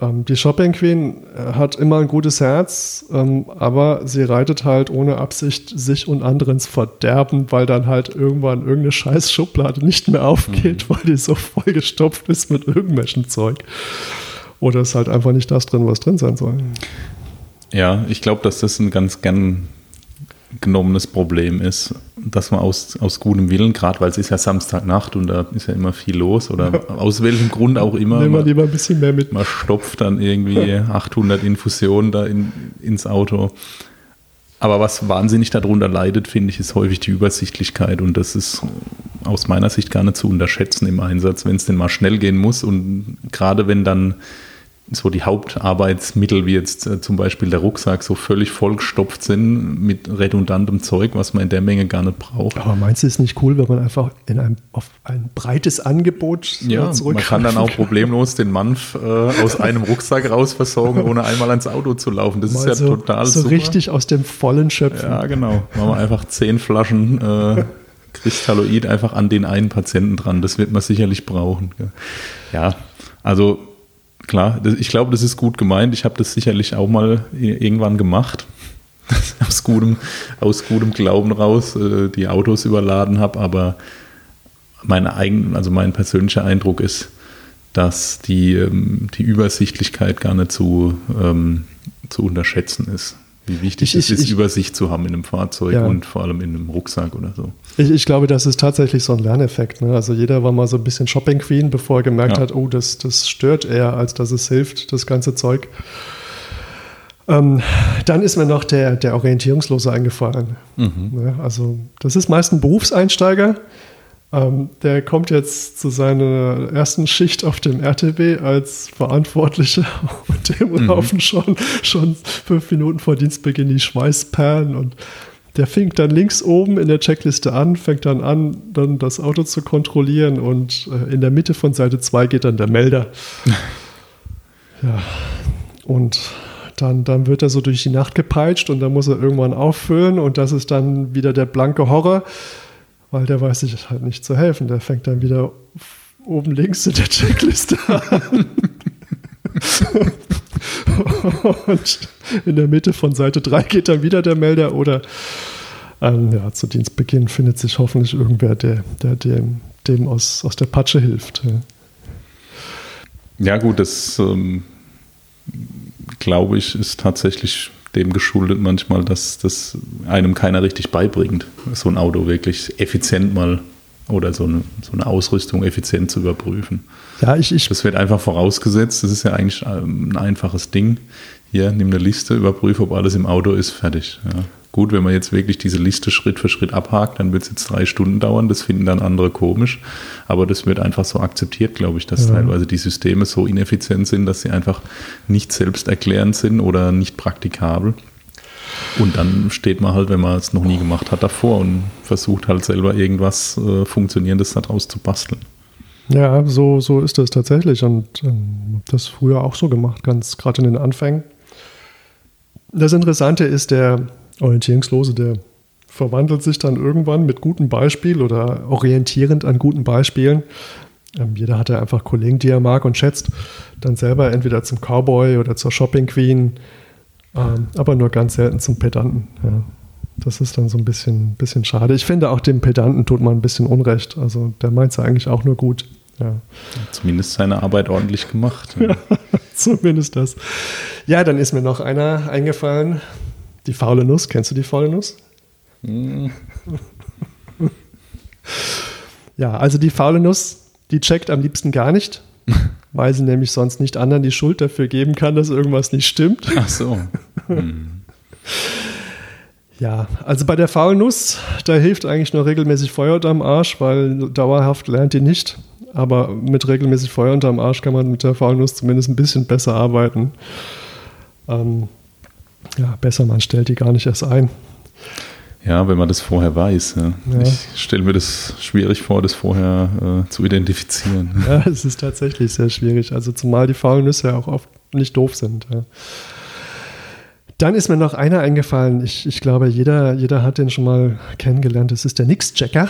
ähm, die Shopping Queen äh, hat immer ein gutes Herz, ähm, aber sie reitet halt ohne Absicht sich und anderen ins Verderben, weil dann halt irgendwann irgendeine scheiß Schublade nicht mehr aufgeht, mhm. weil die so vollgestopft ist mit irgendwelchen Zeug. Oder ist halt einfach nicht das drin, was drin sein soll. Ja, ich glaube, dass das ein ganz gern genommenes Problem ist, dass man aus, aus gutem Willen, gerade weil es ist ja Samstagnacht und da ist ja immer viel los oder aus welchem Grund auch immer. Nehmen wir lieber ein bisschen mehr mit. Man stopft dann irgendwie 800 Infusionen da in, ins Auto. Aber was wahnsinnig darunter leidet, finde ich, ist häufig die Übersichtlichkeit und das ist aus meiner Sicht gar nicht zu unterschätzen im Einsatz, wenn es denn mal schnell gehen muss und gerade wenn dann so die Hauptarbeitsmittel, wie jetzt äh, zum Beispiel der Rucksack, so völlig vollgestopft sind mit redundantem Zeug, was man in der Menge gar nicht braucht. Aber meinst du es nicht cool, wenn man einfach in einem, auf ein breites Angebot äh, ja, Man kann dann auch problemlos den Manf äh, aus einem Rucksack raus versorgen, ohne einmal ans Auto zu laufen. Das Mal ist ja so, total so super. richtig aus dem Vollen schöpfen. Ja, genau. Machen wir einfach zehn Flaschen äh, Kristalloid einfach an den einen Patienten dran. Das wird man sicherlich brauchen. Ja, also klar, ich glaube, das ist gut gemeint. Ich habe das sicherlich auch mal irgendwann gemacht. aus, gutem, aus gutem Glauben raus äh, die Autos überladen habe, aber mein, eigen, also mein persönlicher Eindruck ist, dass die, ähm, die Übersichtlichkeit gar nicht zu, ähm, zu unterschätzen ist. Wie wichtig ich, es ist, ich, Übersicht zu haben in einem Fahrzeug ja. und vor allem in einem Rucksack oder so. Ich, ich glaube, das ist tatsächlich so ein Lerneffekt. Ne? Also jeder war mal so ein bisschen Shopping Queen, bevor er gemerkt ja. hat, oh, das, das stört eher, als dass es hilft, das ganze Zeug. Ähm, dann ist mir noch der, der Orientierungslose eingefallen. Mhm. Ja, also das ist meist ein Berufseinsteiger. Ähm, der kommt jetzt zu seiner ersten Schicht auf dem RTW als Verantwortlicher und dem mhm. laufen schon, schon fünf Minuten vor Dienstbeginn die Schweißperlen und der fängt dann links oben in der Checkliste an, fängt dann an, dann das Auto zu kontrollieren und äh, in der Mitte von Seite 2 geht dann der Melder. ja, und dann, dann wird er so durch die Nacht gepeitscht und dann muss er irgendwann auffüllen und das ist dann wieder der blanke Horror, weil der weiß sich halt nicht zu helfen. Der fängt dann wieder oben links in der Checkliste an. und in der Mitte von Seite 3 geht dann wieder der Melder oder ähm, ja, zu Dienstbeginn findet sich hoffentlich irgendwer, der, der dem, dem aus, aus der Patsche hilft. Ja, gut, das ähm, glaube ich, ist tatsächlich dem geschuldet manchmal, dass das einem keiner richtig beibringt, so ein Auto wirklich effizient mal oder so eine, so eine Ausrüstung effizient zu überprüfen. Ja, ich, ich. Das wird einfach vorausgesetzt. Das ist ja eigentlich ein einfaches Ding. Hier, nimm eine Liste, überprüfe, ob alles im Auto ist, fertig. Ja. Gut, wenn man jetzt wirklich diese Liste Schritt für Schritt abhakt, dann wird es jetzt drei Stunden dauern. Das finden dann andere komisch. Aber das wird einfach so akzeptiert, glaube ich, dass ja. teilweise die Systeme so ineffizient sind, dass sie einfach nicht selbsterklärend sind oder nicht praktikabel. Und dann steht man halt, wenn man es noch nie gemacht hat, davor und versucht halt selber irgendwas äh, Funktionierendes daraus zu basteln. Ja, so, so ist das tatsächlich. Und ähm, das früher auch so gemacht, ganz gerade in den Anfängen. Das Interessante ist, der Orientierungslose, der verwandelt sich dann irgendwann mit gutem Beispiel oder orientierend an guten Beispielen. Ähm, jeder hat ja einfach Kollegen, die er mag und schätzt, dann selber entweder zum Cowboy oder zur Shopping Queen, ähm, aber nur ganz selten zum Pedanten. Ja. Das ist dann so ein bisschen, bisschen schade. Ich finde auch dem Pedanten tut man ein bisschen Unrecht. Also der meint es ja eigentlich auch nur gut. Ja. Zumindest seine Arbeit ordentlich gemacht. Ja. zumindest das. Ja, dann ist mir noch einer eingefallen, die faule Nuss, kennst du die faule Nuss? Mm. ja, also die faule Nuss, die checkt am liebsten gar nicht, weil sie nämlich sonst nicht anderen die Schuld dafür geben kann, dass irgendwas nicht stimmt. Ach so. Hm. Ja, also bei der faulen Nuss, da hilft eigentlich nur regelmäßig Feuer unterm Arsch, weil dauerhaft lernt die nicht. Aber mit regelmäßig Feuer unterm Arsch kann man mit der faulen Nuss zumindest ein bisschen besser arbeiten. Ähm, ja, besser, man stellt die gar nicht erst ein. Ja, wenn man das vorher weiß. Ja. Ja. Ich stelle mir das schwierig vor, das vorher äh, zu identifizieren. Ja, es ist tatsächlich sehr schwierig. Also zumal die faulen Nüsse ja auch oft nicht doof sind. Ja. Dann ist mir noch einer eingefallen. Ich, ich glaube, jeder, jeder hat den schon mal kennengelernt. Das ist der Nix-Checker.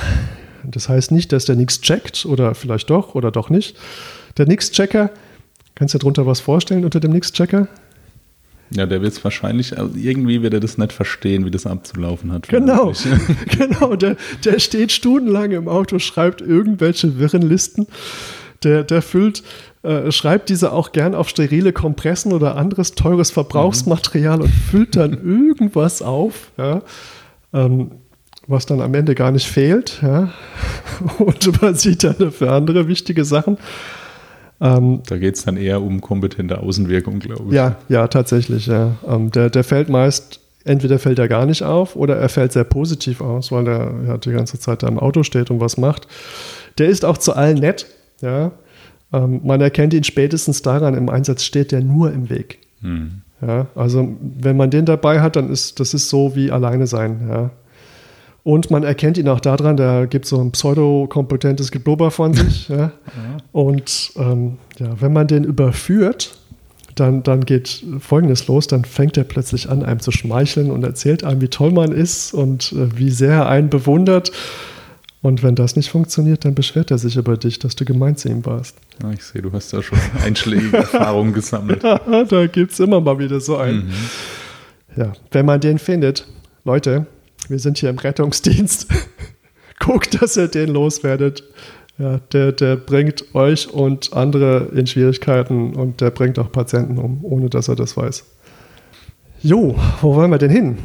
Das heißt nicht, dass der Nix checkt oder vielleicht doch oder doch nicht. Der Nix-Checker, kannst du dir darunter was vorstellen unter dem Nix-Checker? Ja, der wird es wahrscheinlich, also irgendwie wird er das nicht verstehen, wie das abzulaufen hat. Genau, genau. Der, der steht stundenlang im Auto, schreibt irgendwelche wirren Listen. Der, der füllt, äh, schreibt diese auch gern auf sterile Kompressen oder anderes teures Verbrauchsmaterial mhm. und füllt dann irgendwas auf, ja, ähm, was dann am Ende gar nicht fehlt. Ja, und übersieht dann dafür andere wichtige Sachen. Ähm, da geht es dann eher um kompetente Außenwirkung, glaube ich. Ja, ja, tatsächlich. Ja. Ähm, der, der fällt meist, entweder fällt er gar nicht auf oder er fällt sehr positiv aus, weil er ja, die ganze Zeit da im Auto steht und was macht. Der ist auch zu allen nett. Ja. Ähm, man erkennt ihn spätestens daran, im Einsatz steht der nur im Weg. Hm. Ja, also wenn man den dabei hat, dann ist das ist so wie alleine sein. Ja. Und man erkennt ihn auch daran, der gibt so ein pseudokompetentes Geblubber von sich. ja. Und ähm, ja, wenn man den überführt, dann, dann geht Folgendes los, dann fängt er plötzlich an, einem zu schmeicheln und erzählt einem, wie toll man ist und äh, wie sehr er einen bewundert. Und wenn das nicht funktioniert, dann beschwert er sich über dich, dass du gemein zu ihm warst. Ja, ich sehe, du hast da schon einschlägige Erfahrungen gesammelt. da gibt es immer mal wieder so einen. Mhm. Ja, wenn man den findet, Leute, wir sind hier im Rettungsdienst. Guckt, dass ihr den loswerdet. Ja, der, der bringt euch und andere in Schwierigkeiten und der bringt auch Patienten um, ohne dass er das weiß. Jo, wo wollen wir denn hin?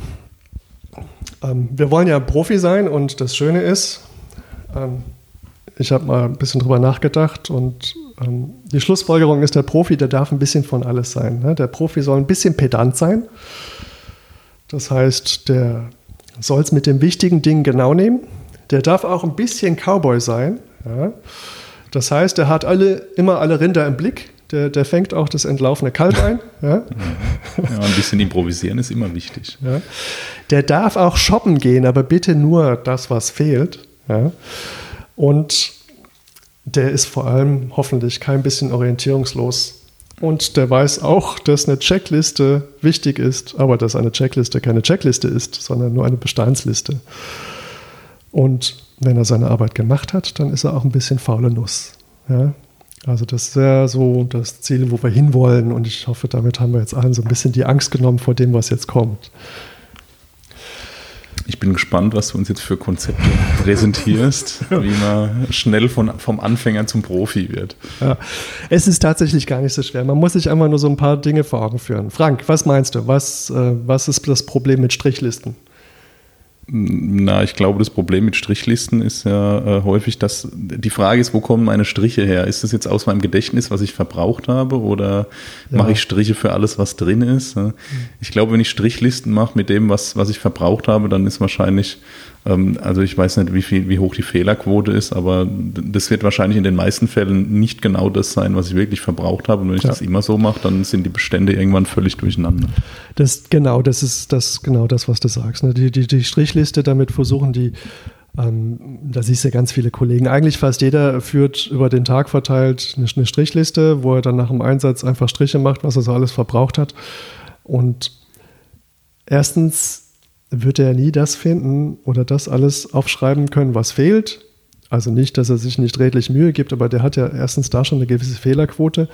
Ähm, wir wollen ja Profi sein und das Schöne ist, ähm, ich habe mal ein bisschen drüber nachgedacht und ähm, die Schlussfolgerung ist, der Profi, der darf ein bisschen von alles sein. Ne? Der Profi soll ein bisschen pedant sein. Das heißt, der soll es mit dem wichtigen Ding genau nehmen. Der darf auch ein bisschen Cowboy sein. Ja? Das heißt, er hat alle, immer alle Rinder im Blick. Der, der fängt auch das entlaufene Kalb ein. Ja? ja, ein bisschen improvisieren ist immer wichtig. Ja. Der darf auch shoppen gehen, aber bitte nur das, was fehlt. Ja? Und der ist vor allem hoffentlich kein bisschen orientierungslos und der weiß auch, dass eine Checkliste wichtig ist, aber dass eine Checkliste keine Checkliste ist, sondern nur eine Bestandsliste. Und wenn er seine Arbeit gemacht hat, dann ist er auch ein bisschen faule Nuss. Ja? Also das wäre so das Ziel, wo wir hinwollen. Und ich hoffe, damit haben wir jetzt allen so ein bisschen die Angst genommen vor dem, was jetzt kommt. Ich bin gespannt, was du uns jetzt für Konzepte präsentierst, wie man schnell von, vom Anfänger zum Profi wird. Ja, es ist tatsächlich gar nicht so schwer. Man muss sich einfach nur so ein paar Dinge vor Augen führen. Frank, was meinst du? Was, äh, was ist das Problem mit Strichlisten? Na, ich glaube, das Problem mit Strichlisten ist ja äh, häufig, dass die Frage ist, wo kommen meine Striche her? Ist das jetzt aus meinem Gedächtnis, was ich verbraucht habe, oder ja. mache ich Striche für alles, was drin ist? Ich glaube, wenn ich Strichlisten mache mit dem, was, was ich verbraucht habe, dann ist wahrscheinlich also ich weiß nicht, wie, viel, wie hoch die Fehlerquote ist, aber das wird wahrscheinlich in den meisten Fällen nicht genau das sein, was ich wirklich verbraucht habe. Und wenn ich ja. das immer so mache, dann sind die Bestände irgendwann völlig durcheinander. Das genau, das ist das genau das, was du sagst. Ne? Die, die, die Strichliste, damit versuchen die ähm, da siehst du ganz viele Kollegen. Eigentlich fast jeder führt über den Tag verteilt eine, eine Strichliste, wo er dann nach dem Einsatz einfach Striche macht, was er so alles verbraucht hat. Und erstens wird er nie das finden oder das alles aufschreiben können, was fehlt. Also nicht, dass er sich nicht redlich Mühe gibt, aber der hat ja erstens da schon eine gewisse Fehlerquote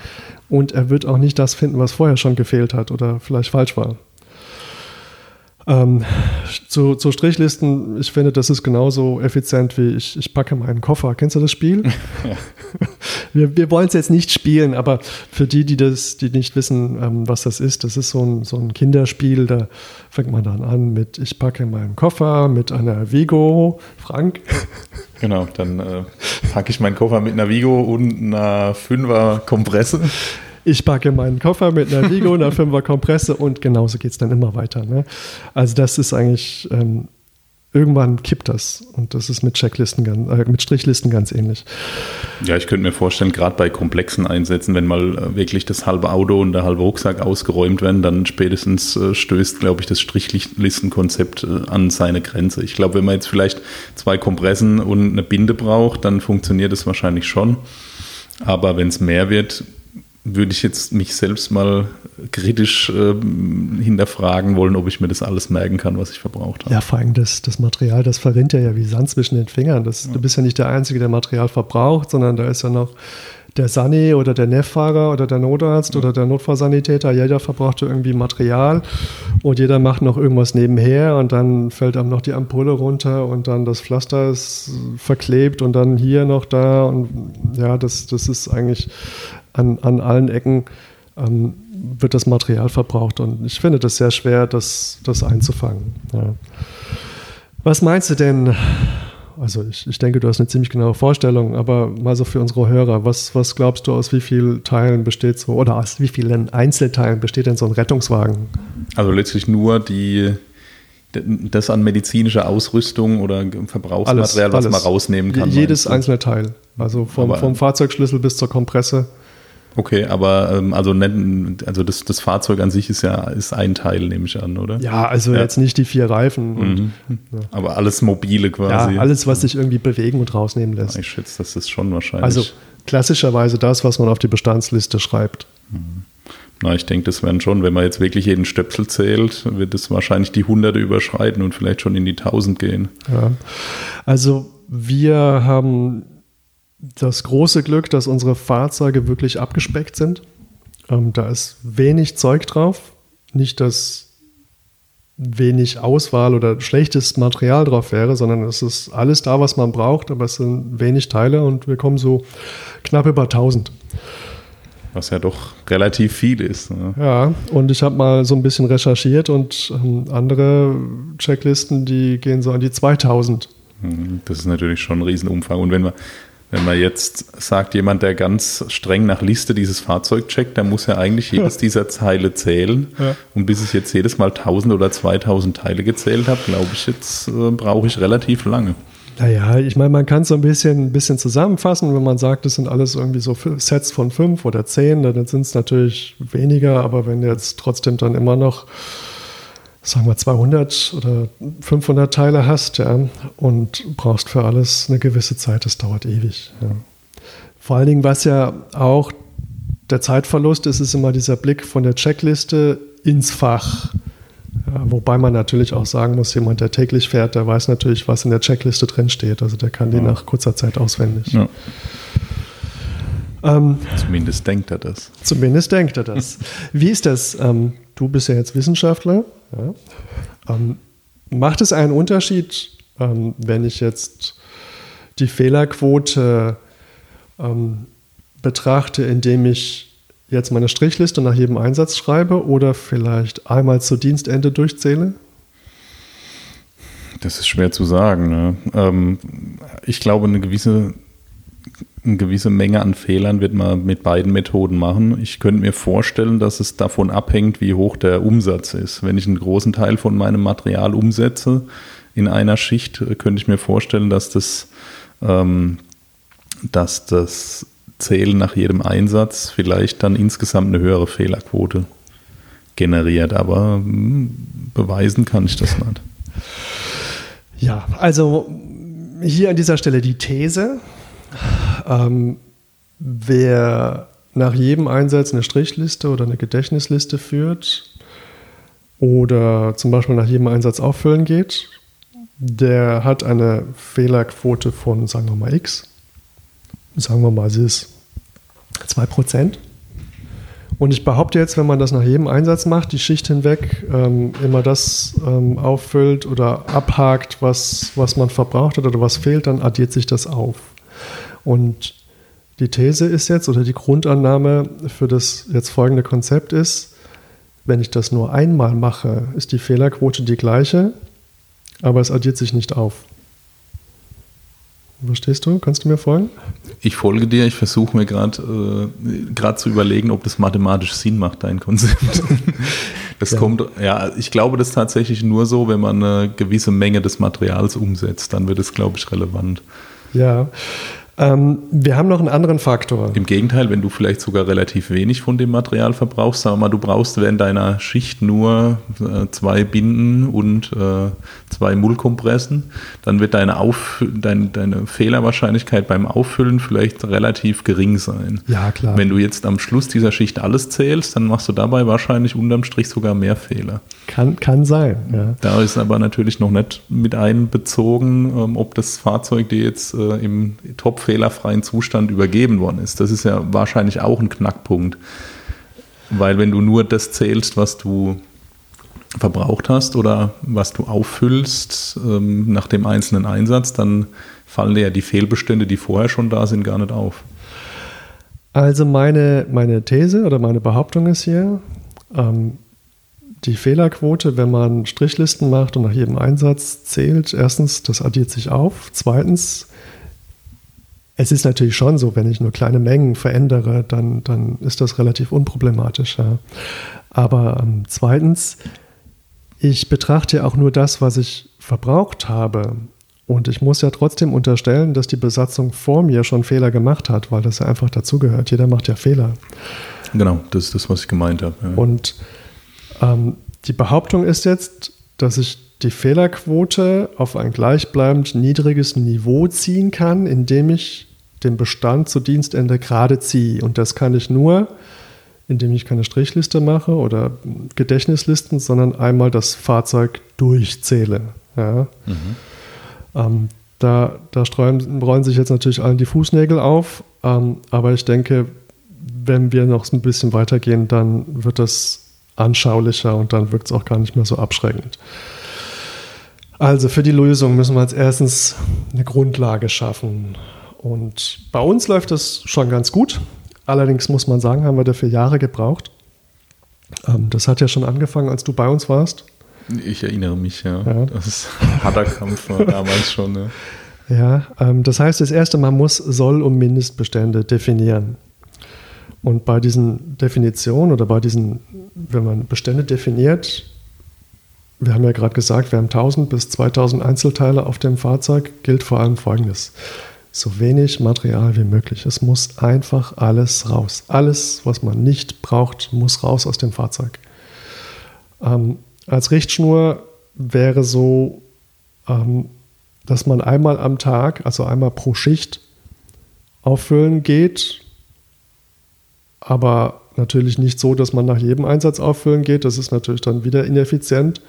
und er wird auch nicht das finden, was vorher schon gefehlt hat oder vielleicht falsch war. Ähm, zu, zu, Strichlisten, ich finde, das ist genauso effizient wie ich, ich packe meinen Koffer. Kennst du das Spiel? Ja. Wir, wir wollen es jetzt nicht spielen, aber für die, die das, die nicht wissen, ähm, was das ist, das ist so ein, so ein Kinderspiel, da fängt man dann an mit, ich packe meinen Koffer mit einer Vigo, Frank. Genau, dann äh, packe ich meinen Koffer mit einer Vigo und einer Fünfer Kompresse ich packe meinen Koffer mit einer Vigo, einer Fünfer Kompresse und genauso geht es dann immer weiter. Ne? Also das ist eigentlich, ähm, irgendwann kippt das und das ist mit Checklisten, äh, mit Strichlisten ganz ähnlich. Ja, ich könnte mir vorstellen, gerade bei komplexen Einsätzen, wenn mal äh, wirklich das halbe Auto und der halbe Rucksack ausgeräumt werden, dann spätestens äh, stößt, glaube ich, das Strichlistenkonzept äh, an seine Grenze. Ich glaube, wenn man jetzt vielleicht zwei Kompressen und eine Binde braucht, dann funktioniert es wahrscheinlich schon. Aber wenn es mehr wird, würde ich jetzt mich selbst mal kritisch äh, hinterfragen wollen, ob ich mir das alles merken kann, was ich verbraucht habe. Ja, vor allem das, das Material, das verrinnt ja wie Sand zwischen den Fingern. Das, ja. Du bist ja nicht der Einzige, der Material verbraucht, sondern da ist ja noch der Sani oder der Neffahrer oder der Notarzt ja. oder der Notfallsanitäter. Jeder verbraucht irgendwie Material und jeder macht noch irgendwas nebenher und dann fällt einem noch die Ampulle runter und dann das Pflaster ist verklebt und dann hier noch da und ja, das, das ist eigentlich an, an allen Ecken ähm, wird das Material verbraucht. Und ich finde das sehr schwer, das, das einzufangen. Ja. Was meinst du denn? Also ich, ich denke, du hast eine ziemlich genaue Vorstellung, aber mal so für unsere Hörer, was, was glaubst du, aus wie vielen Teilen besteht so, oder aus wie vielen Einzelteilen besteht denn so ein Rettungswagen? Also letztlich nur die, das an medizinischer Ausrüstung oder Verbrauchsmaterial, alles, was alles. man rausnehmen kann. Jedes einzelne Teil. Also vom, vom Fahrzeugschlüssel bis zur Kompresse. Okay, aber ähm, also, also das, das Fahrzeug an sich ist ja ist ein Teil, nehme ich an, oder? Ja, also ja. jetzt nicht die vier Reifen. Und, mhm. ja. Aber alles mobile quasi. Ja, alles, was sich irgendwie bewegen und rausnehmen lässt. ich schätze, das ist schon wahrscheinlich. Also klassischerweise das, was man auf die Bestandsliste schreibt. Mhm. Na, ich denke, das werden schon, wenn man jetzt wirklich jeden Stöpsel zählt, wird es wahrscheinlich die Hunderte überschreiten und vielleicht schon in die Tausend gehen. Ja. Also wir haben das große Glück, dass unsere Fahrzeuge wirklich abgespeckt sind. Ähm, da ist wenig Zeug drauf. Nicht, dass wenig Auswahl oder schlechtes Material drauf wäre, sondern es ist alles da, was man braucht, aber es sind wenig Teile und wir kommen so knapp über 1000. Was ja doch relativ viel ist. Ne? Ja, und ich habe mal so ein bisschen recherchiert und ähm, andere Checklisten, die gehen so an die 2000. Hm, das ist natürlich schon ein Riesenumfang. Und wenn man wenn man jetzt sagt, jemand, der ganz streng nach Liste dieses Fahrzeug checkt, der muss ja eigentlich jedes dieser Teile zählen. Ja. Und bis ich jetzt jedes Mal 1000 oder 2000 Teile gezählt habe, glaube ich, jetzt äh, brauche ich relativ lange. Naja, ich meine, man kann es so ein bisschen, ein bisschen zusammenfassen, wenn man sagt, das sind alles irgendwie so Sets von fünf oder zehn, dann sind es natürlich weniger, aber wenn jetzt trotzdem dann immer noch sagen wir 200 oder 500 Teile hast ja, und brauchst für alles eine gewisse Zeit, das dauert ewig. Ja. Vor allen Dingen, was ja auch der Zeitverlust ist, ist immer dieser Blick von der Checkliste ins Fach. Ja, wobei man natürlich auch sagen muss, jemand, der täglich fährt, der weiß natürlich, was in der Checkliste drin steht. Also der kann die nach kurzer Zeit auswendig. Ähm, zumindest denkt er das. Zumindest denkt er das. Wie ist das? Ähm, du bist ja jetzt Wissenschaftler. Ja. Ähm, macht es einen Unterschied, ähm, wenn ich jetzt die Fehlerquote ähm, betrachte, indem ich jetzt meine Strichliste nach jedem Einsatz schreibe oder vielleicht einmal zu Dienstende durchzähle? Das ist schwer zu sagen. Ne? Ähm, ich glaube, eine gewisse eine gewisse Menge an Fehlern wird man mit beiden Methoden machen. Ich könnte mir vorstellen, dass es davon abhängt, wie hoch der Umsatz ist. Wenn ich einen großen Teil von meinem Material umsetze in einer Schicht, könnte ich mir vorstellen, dass das, ähm, dass das Zählen nach jedem Einsatz vielleicht dann insgesamt eine höhere Fehlerquote generiert. Aber hm, beweisen kann ich das nicht. Ja, also hier an dieser Stelle die These. Ähm, wer nach jedem Einsatz eine Strichliste oder eine Gedächtnisliste führt oder zum Beispiel nach jedem Einsatz auffüllen geht, der hat eine Fehlerquote von, sagen wir mal, x. Sagen wir mal, sie ist 2%. Und ich behaupte jetzt, wenn man das nach jedem Einsatz macht, die Schicht hinweg ähm, immer das ähm, auffüllt oder abhakt, was, was man verbraucht hat oder was fehlt, dann addiert sich das auf. Und die These ist jetzt oder die Grundannahme für das jetzt folgende Konzept ist, wenn ich das nur einmal mache, ist die Fehlerquote die gleiche, aber es addiert sich nicht auf. Verstehst du? Kannst du mir folgen? Ich folge dir. Ich versuche mir gerade äh, zu überlegen, ob das mathematisch Sinn macht, dein Konzept. Das ja. kommt, ja, ich glaube, das ist tatsächlich nur so, wenn man eine gewisse Menge des Materials umsetzt, dann wird es, glaube ich, relevant. Ja, ähm, wir haben noch einen anderen Faktor. Im Gegenteil, wenn du vielleicht sogar relativ wenig von dem Material verbrauchst, sag mal, du brauchst während deiner Schicht nur äh, zwei Binden und äh, zwei Mullkompressen, dann wird deine, Auf, dein, deine Fehlerwahrscheinlichkeit beim Auffüllen vielleicht relativ gering sein. Ja, klar. Wenn du jetzt am Schluss dieser Schicht alles zählst, dann machst du dabei wahrscheinlich unterm Strich sogar mehr Fehler. Kann, kann sein, ja. Da ist aber natürlich noch nicht mit einbezogen, ähm, ob das Fahrzeug dir jetzt äh, im Top fehlerfreien Zustand übergeben worden ist. Das ist ja wahrscheinlich auch ein Knackpunkt. Weil wenn du nur das zählst, was du verbraucht hast oder was du auffüllst ähm, nach dem einzelnen Einsatz, dann fallen dir ja die Fehlbestände, die vorher schon da sind, gar nicht auf. Also meine, meine These oder meine Behauptung ist hier, ähm, die Fehlerquote, wenn man Strichlisten macht und nach jedem Einsatz zählt, erstens, das addiert sich auf. Zweitens, es ist natürlich schon so, wenn ich nur kleine Mengen verändere, dann, dann ist das relativ unproblematisch. Ja. Aber ähm, zweitens, ich betrachte ja auch nur das, was ich verbraucht habe. Und ich muss ja trotzdem unterstellen, dass die Besatzung vor mir schon Fehler gemacht hat, weil das ja einfach dazugehört. Jeder macht ja Fehler. Genau, das ist das, was ich gemeint habe. Ja. Und ähm, die Behauptung ist jetzt, dass ich die Fehlerquote auf ein gleichbleibend niedriges Niveau ziehen kann, indem ich den Bestand zu Dienstende gerade ziehe. Und das kann ich nur, indem ich keine Strichliste mache oder Gedächtnislisten, sondern einmal das Fahrzeug durchzähle. Ja. Mhm. Ähm, Da, da streuen, rollen sich jetzt natürlich allen die Fußnägel auf, ähm, aber ich denke, wenn wir noch ein bisschen weitergehen, dann wird das anschaulicher und dann wirkt es auch gar nicht mehr so abschreckend. Also für die Lösung müssen wir als erstens eine Grundlage schaffen. Und bei uns läuft das schon ganz gut. Allerdings muss man sagen, haben wir dafür Jahre gebraucht. Ähm, das hat ja schon angefangen, als du bei uns warst. Ich erinnere mich, ja. ja. Das harter Kampf war damals schon. Ne? Ja, ähm, das heißt, das erste, man muss Soll- und Mindestbestände definieren. Und bei diesen Definitionen oder bei diesen, wenn man Bestände definiert, wir haben ja gerade gesagt, wir haben 1000 bis 2000 Einzelteile auf dem Fahrzeug, gilt vor allem Folgendes. So wenig Material wie möglich. Es muss einfach alles raus. Alles, was man nicht braucht, muss raus aus dem Fahrzeug. Ähm, als Richtschnur wäre so, ähm, dass man einmal am Tag, also einmal pro Schicht, auffüllen geht, aber natürlich nicht so, dass man nach jedem Einsatz auffüllen geht. Das ist natürlich dann wieder ineffizient.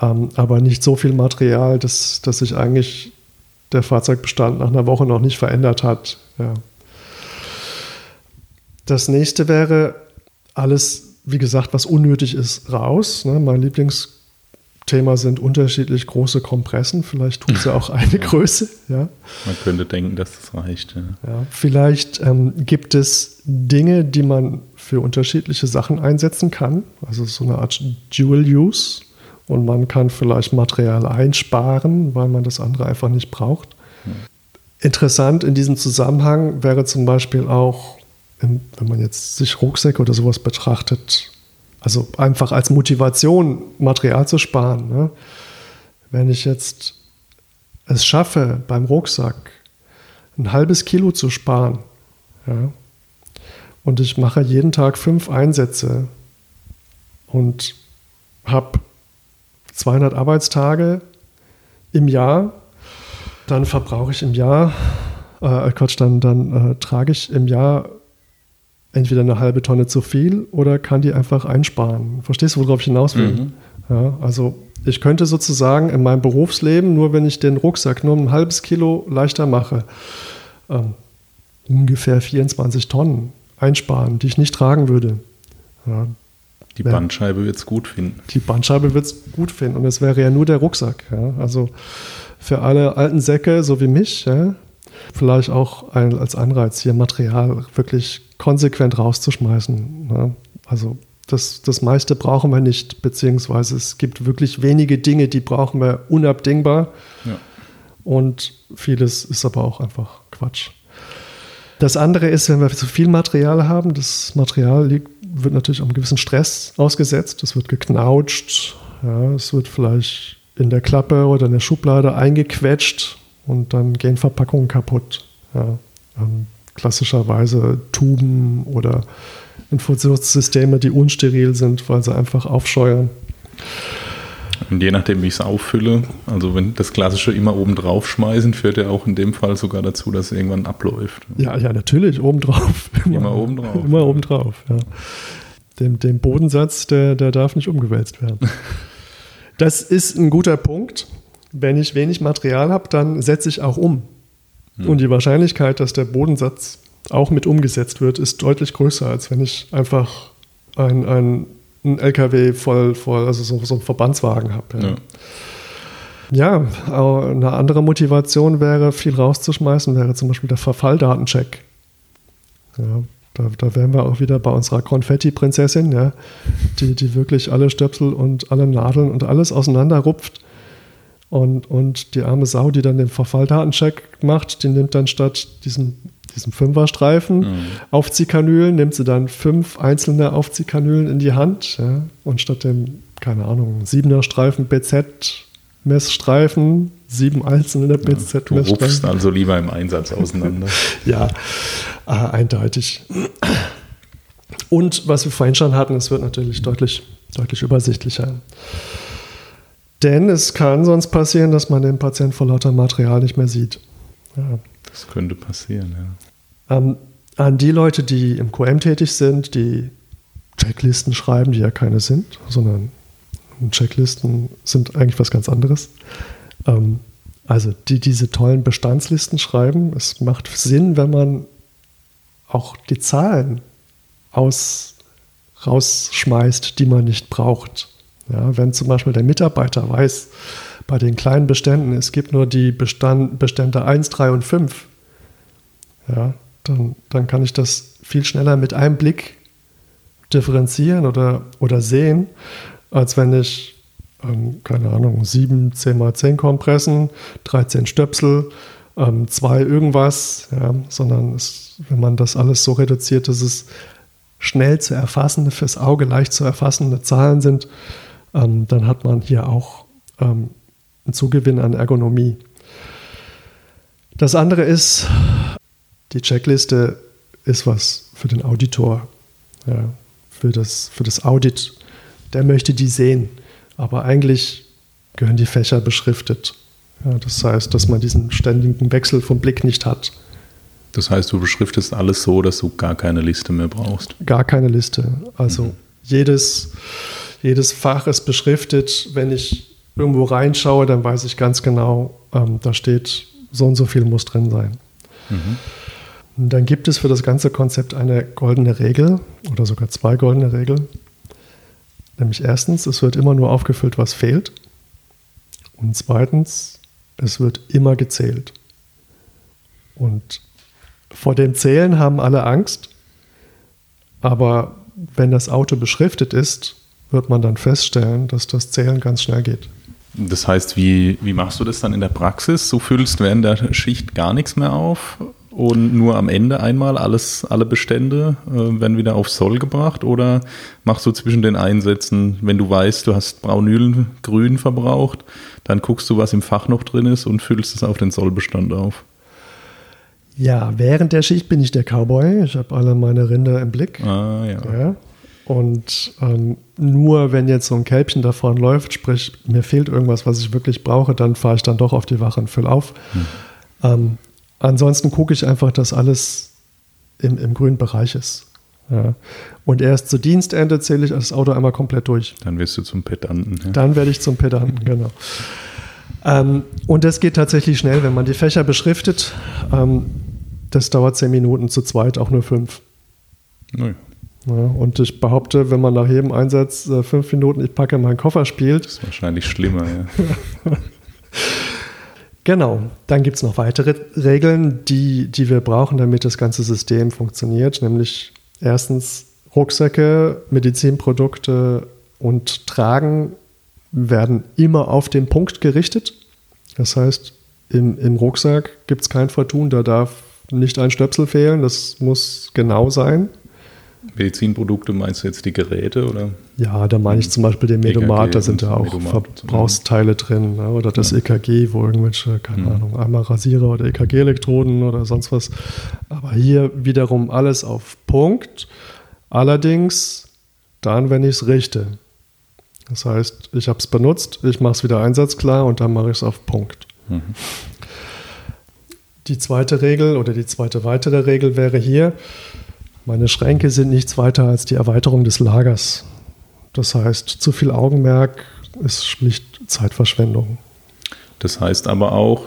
Ähm, aber nicht so viel Material, dass, dass sich eigentlich der Fahrzeugbestand nach einer Woche noch nicht verändert hat. Ja. Das nächste wäre alles, wie gesagt, was unnötig ist, raus. Ne? Mein Lieblingsthema sind unterschiedlich große Kompressen. Vielleicht tut sie auch eine Größe. Ja. Man könnte denken, dass das reicht. Ja. Ja, vielleicht ähm, gibt es Dinge, die man für unterschiedliche Sachen einsetzen kann. Also so eine Art Dual Use. Und man kann vielleicht Material einsparen, weil man das andere einfach nicht braucht. Hm. Interessant in diesem Zusammenhang wäre zum Beispiel auch wenn man jetzt sich Rucksäcke oder sowas betrachtet, also einfach als Motivation, Material zu sparen. Ne? Wenn ich jetzt es schaffe, beim Rucksack ein halbes Kilo zu sparen, ja, und ich mache jeden Tag fünf Einsätze und habe 200 Arbeitstage im Jahr, dann verbrauche ich im Jahr, äh, Quatsch, dann, dann äh, trage ich im Jahr entweder eine halbe Tonne zu viel oder kann die einfach einsparen. Verstehst du, worauf ich hinaus will? Mhm. Ja, also ich könnte sozusagen in meinem Berufsleben, nur wenn ich den Rucksack nur ein halbes Kilo leichter mache, ähm, ungefähr 24 Tonnen einsparen, die ich nicht tragen würde. Ja, die Bandscheibe wird es gut finden. Die Bandscheibe wird es gut finden. Und es wäre ja nur der Rucksack. Ja? Also für alle alten Säcke, so wie mich, ja, vielleicht auch ein, als Anreiz, hier Material wirklich konsequent rauszuschmeißen. Ne? Also das, das meiste brauchen wir nicht, beziehungsweise es gibt wirklich wenige Dinge, die brauchen wir unabdingbar. Ja. Und vieles ist aber auch einfach Quatsch. Das andere ist, wenn wir zu viel Material haben, das Material liegt, wird natürlich einem gewissen Stress ausgesetzt. Es wird geknautscht, ja, es wird vielleicht in der Klappe oder in der Schublade eingequetscht und dann gehen Verpackungen kaputt. Ja. Ähm, klassischerweise Tuben oder Infusionssysteme, die unsteril sind, weil sie einfach aufscheuern. Und je nachdem, wie ich es auffülle, also wenn das klassische immer oben drauf schmeißen, führt ja auch in dem Fall sogar dazu, dass es irgendwann abläuft. Ja, ja, natürlich, oben drauf. Immer, immer oben drauf. Immer oben drauf, ja. Dem, dem Bodensatz, der, der darf nicht umgewälzt werden. Das ist ein guter Punkt. Wenn ich wenig Material habe, dann setze ich auch um. Hm. Und die Wahrscheinlichkeit, dass der Bodensatz auch mit umgesetzt wird, ist deutlich größer, als wenn ich einfach ein, ein, ein LKW voll, voll, also so, so einen Verbandswagen habe. Ja. Ja. ja, eine andere Motivation wäre, viel rauszuschmeißen, wäre zum Beispiel der Verfalldatencheck. Ja, da, da wären wir auch wieder bei unserer Konfetti-Prinzessin, ja, die, die wirklich alle Stöpsel und alle Nadeln und alles auseinanderrupft und, und die arme Sau, die dann den Verfalldatencheck macht, die nimmt dann statt diesem, diesem Fünferstreifen mhm. Aufziehkanülen, nimmt sie dann fünf einzelne Aufziehkanülen in die Hand. Ja, und statt dem, keine Ahnung, siebener Streifen BZ Messstreifen, sieben einzelne BZ Messstreifen. Du rufst also lieber im Einsatz auseinander. ja, äh, eindeutig. Und was wir vorhin schon hatten, es wird natürlich deutlich, deutlich übersichtlicher. Denn es kann sonst passieren, dass man den Patienten vor lauter Material nicht mehr sieht. Ja. Das könnte passieren, ja. Ähm, an die Leute, die im QM tätig sind, die Checklisten schreiben, die ja keine sind, sondern Checklisten sind eigentlich was ganz anderes. Ähm, Also die diese tollen Bestandslisten schreiben, es macht Sinn, wenn man auch die Zahlen aus, rausschmeißt, die man nicht braucht. Ja, wenn zum Beispiel der Mitarbeiter weiß, bei den kleinen Beständen, es gibt nur die Bestand, Bestände 1, 3 und 5, ja, dann, dann kann ich das viel schneller mit einem Blick differenzieren oder, oder sehen, als wenn ich, ähm, keine Ahnung, 7, 10 mal 10 Kompressen, 13 Stöpsel, ähm, 2 irgendwas, ja, sondern es, wenn man das alles so reduziert, dass es schnell zu erfassende, fürs Auge leicht zu erfassende Zahlen sind, ähm, dann hat man hier auch ähm, einen Zugewinn an Ergonomie. Das andere ist, die Checkliste ist was für den Auditor, ja, für, das, für das Audit. Der möchte die sehen, aber eigentlich gehören die Fächer beschriftet. Ja, das heißt, dass man diesen ständigen Wechsel vom Blick nicht hat. Das heißt, du beschriftest alles so, dass du gar keine Liste mehr brauchst. Gar keine Liste. Also mhm. jedes, jedes Fach ist beschriftet. Wenn ich irgendwo reinschaue, dann weiß ich ganz genau, ähm, da steht, so und so viel muss drin sein. Mhm. Und dann gibt es für das ganze Konzept eine goldene Regel oder sogar zwei goldene Regeln. Nämlich erstens, es wird immer nur aufgefüllt, was fehlt. Und zweitens, es wird immer gezählt. Und vor dem Zählen haben alle Angst, aber wenn das Auto beschriftet ist, wird man dann feststellen, dass das Zählen ganz schnell geht. Das heißt, wie, wie machst du das dann in der Praxis? Du füllst während der Schicht gar nichts mehr auf und nur am Ende einmal alles, alle Bestände äh, werden wieder auf Soll gebracht oder machst du zwischen den Einsätzen, wenn du weißt, du hast Braunülen grün verbraucht, dann guckst du, was im Fach noch drin ist und füllst es auf den Sollbestand auf? Ja, während der Schicht bin ich der Cowboy. Ich habe alle meine Rinder im Blick. Ah, ja. ja. Und ähm, nur wenn jetzt so ein Kälbchen davon läuft, sprich, mir fehlt irgendwas, was ich wirklich brauche, dann fahre ich dann doch auf die Wache und fülle auf. Hm. Ähm, ansonsten gucke ich einfach, dass alles im, im grünen Bereich ist. Ja. Und erst zu Dienstende zähle ich das Auto einmal komplett durch. Dann wirst du zum Pedanten. Ja. Dann werde ich zum Pedanten, genau. Ähm, und das geht tatsächlich schnell, wenn man die Fächer beschriftet. Ähm, das dauert zehn Minuten, zu zweit auch nur fünf. Naja. Ja, und ich behaupte, wenn man nach jedem Einsatz äh, fünf Minuten, ich packe meinen Koffer spielt. Das ist wahrscheinlich schlimmer, ja. genau. Dann gibt es noch weitere Regeln, die, die wir brauchen, damit das ganze System funktioniert. Nämlich erstens Rucksäcke, Medizinprodukte und Tragen werden immer auf den Punkt gerichtet. Das heißt, im, im Rucksack gibt es kein Vertun, da darf nicht ein Stöpsel fehlen, das muss genau sein. Medizinprodukte meinst du jetzt die Geräte oder? Ja, da meine ich zum Beispiel den Medomat, e da sind da auch Medomat Verbrauchsteile drin ne? oder das ja. EKG, wo irgendwelche, keine mhm. Ahnung, einmal Rasierer oder EKG-Elektroden oder sonst was. Aber hier wiederum alles auf Punkt. Allerdings dann, wenn ich es richte. Das heißt, ich habe es benutzt, ich mache es wieder einsatzklar und dann mache ich es auf Punkt. Mhm. Die zweite Regel oder die zweite weitere Regel wäre hier, meine Schränke sind nichts weiter als die Erweiterung des Lagers. Das heißt, zu viel Augenmerk ist schlicht Zeitverschwendung. Das heißt aber auch,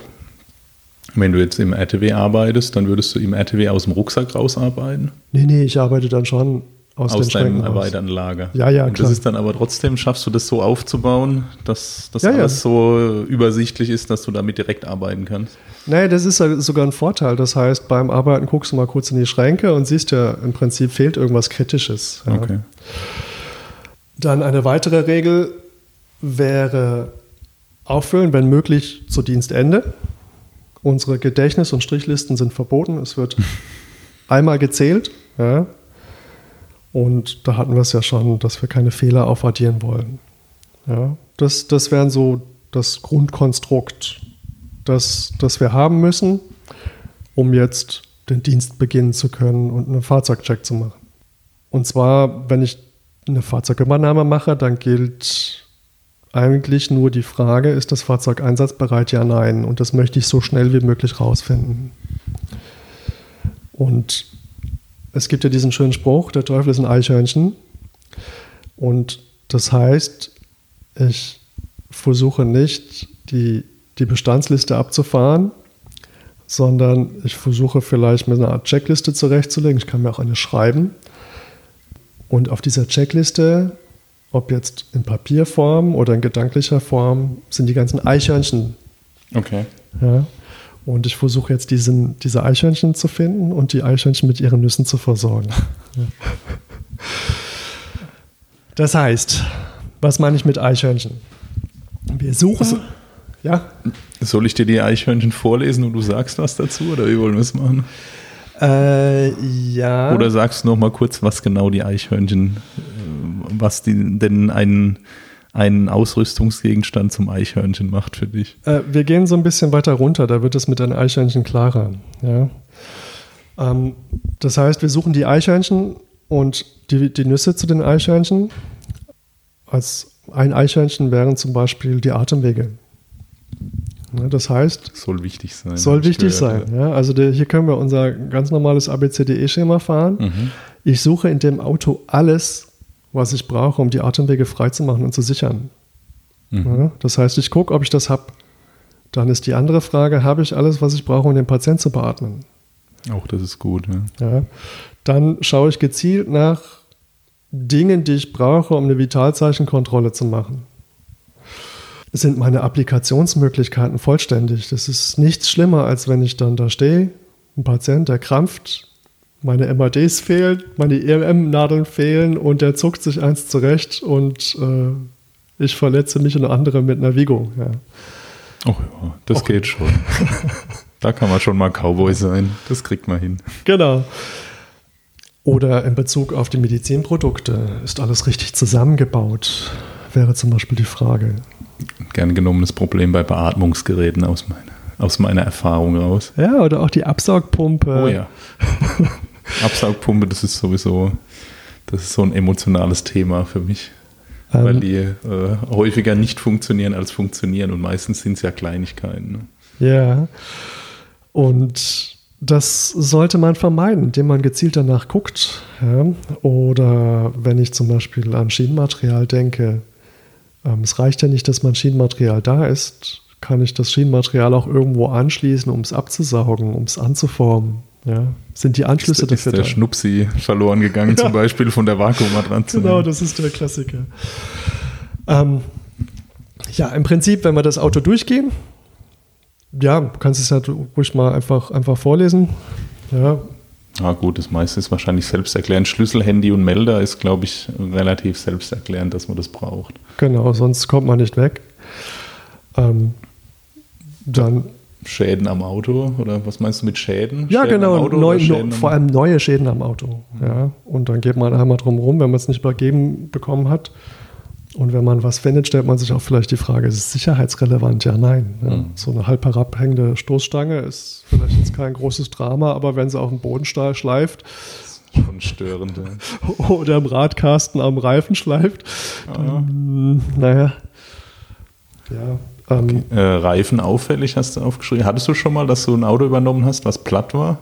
wenn du jetzt im RTW arbeitest, dann würdest du im RTW aus dem Rucksack rausarbeiten? Nee, nee, ich arbeite dann schon aus, aus deinem erweiterten Lager. Ja, ja, Und das ist dann aber trotzdem, schaffst du das so aufzubauen, dass das ja, alles ja. so übersichtlich ist, dass du damit direkt arbeiten kannst? Nee, das ist sogar ein Vorteil. Das heißt, beim Arbeiten guckst du mal kurz in die Schränke und siehst ja, im Prinzip fehlt irgendwas Kritisches. Ja. Okay. Dann eine weitere Regel wäre auffüllen, wenn möglich, zu Dienstende. Unsere Gedächtnis- und Strichlisten sind verboten. Es wird einmal gezählt. Ja. Und da hatten wir es ja schon, dass wir keine Fehler aufaddieren wollen. Ja. Das, das wären so das Grundkonstrukt das, das wir haben müssen, um jetzt den Dienst beginnen zu können und einen Fahrzeugcheck zu machen. Und zwar, wenn ich eine Fahrzeugübernahme mache, dann gilt eigentlich nur die Frage, ist das Fahrzeug einsatzbereit? Ja, nein. Und das möchte ich so schnell wie möglich rausfinden. Und es gibt ja diesen schönen Spruch, der Teufel ist ein Eichhörnchen. Und das heißt, ich versuche nicht, die die Bestandsliste abzufahren, sondern ich versuche vielleicht mir eine Art Checkliste zurechtzulegen. Ich kann mir auch eine schreiben. Und auf dieser Checkliste, ob jetzt in Papierform oder in gedanklicher Form, sind die ganzen Eichhörnchen. Okay. Ja. Und ich versuche jetzt diesen, diese Eichhörnchen zu finden und die Eichhörnchen mit ihren Nüssen zu versorgen. Das heißt, was meine ich mit Eichhörnchen? Wir suchen. Also, ja? Soll ich dir die Eichhörnchen vorlesen und du sagst was dazu oder wie wollen wir es machen? Äh, ja. Oder sagst du noch mal kurz, was genau die Eichhörnchen, äh, was die, denn einen, einen Ausrüstungsgegenstand zum Eichhörnchen macht für dich? Äh, wir gehen so ein bisschen weiter runter, da wird es mit den Eichhörnchen klarer. Ja? Ähm, das heißt, wir suchen die Eichhörnchen und die, die Nüsse zu den Eichhörnchen. Als ein Eichhörnchen wären zum Beispiel die Atemwege. Ja, das heißt, soll wichtig sein. Soll wichtig sein. Ja. Also der, hier können wir unser ganz normales ABCDE-Schema fahren. Mhm. Ich suche in dem Auto alles, was ich brauche, um die Atemwege freizumachen und zu sichern. Mhm. Ja, das heißt, ich gucke, ob ich das habe. Dann ist die andere Frage, habe ich alles, was ich brauche, um den Patienten zu beatmen? Auch das ist gut. Ja. Dann schaue ich gezielt nach Dingen, die ich brauche, um eine Vitalzeichenkontrolle zu machen. Sind meine Applikationsmöglichkeiten vollständig? Das ist nichts schlimmer, als wenn ich dann da stehe, ein Patient, der krampft, meine MADs fehlen, meine EMM-Nadeln fehlen und der zuckt sich eins zurecht und äh, ich verletze mich und andere mit einer Vigo. Ja. Oh ja, das okay. geht schon. da kann man schon mal Cowboy sein. Das kriegt man hin. Genau. Oder in Bezug auf die Medizinprodukte, ist alles richtig zusammengebaut? Wäre zum Beispiel die Frage. Gern genommenes Problem bei Beatmungsgeräten aus meiner, aus meiner Erfahrung raus. Ja, oder auch die Absaugpumpe. Oh ja. Absaugpumpe, das ist sowieso, das ist so ein emotionales Thema für mich. Ähm, weil die äh, häufiger nicht funktionieren als funktionieren und meistens sind es ja Kleinigkeiten. Ne? Ja. Und das sollte man vermeiden, indem man gezielt danach guckt. Ja? Oder wenn ich zum Beispiel an Schienenmaterial denke, ähm, es reicht ja nicht, dass mein Schienenmaterial da ist, kann ich das Schienenmaterial auch irgendwo anschließen, um es abzusaugen, um es anzuformen. Ja? Sind die Anschlüsse ist, dafür ist der da? Schnupsi verloren gegangen, ja. zum Beispiel von der Vakuumatranze. Genau, das ist der Klassiker. Ähm, ja, im Prinzip, wenn wir das Auto durchgehen, ja, du kannst es ja ruhig mal einfach, einfach vorlesen. Ja. Ah, gut, das meiste ist wahrscheinlich selbsterklärend. Schlüssel, Handy und Melder ist, glaube ich, relativ selbsterklärend, dass man das braucht. Genau, sonst kommt man nicht weg. Ähm, dann. Schäden am Auto oder was meinst du mit Schäden? Ja, Schäden genau, neu, no, vor allem neue Schäden am Auto. Ja. Und dann geht man einmal drum rum, wenn man es nicht übergeben bekommen hat und wenn man was findet, stellt man sich auch vielleicht die Frage, ist es sicherheitsrelevant? Ja, nein. Ja. Mhm. So eine halb herabhängende Stoßstange ist vielleicht jetzt kein großes Drama, aber wenn sie auf dem Boden schleift, schon störend. Oder im Radkasten am Reifen schleift, dann, naja. Ja, ähm, okay. äh, Reifen auffällig hast du aufgeschrieben. Hattest du schon mal, dass du ein Auto übernommen hast, was platt war?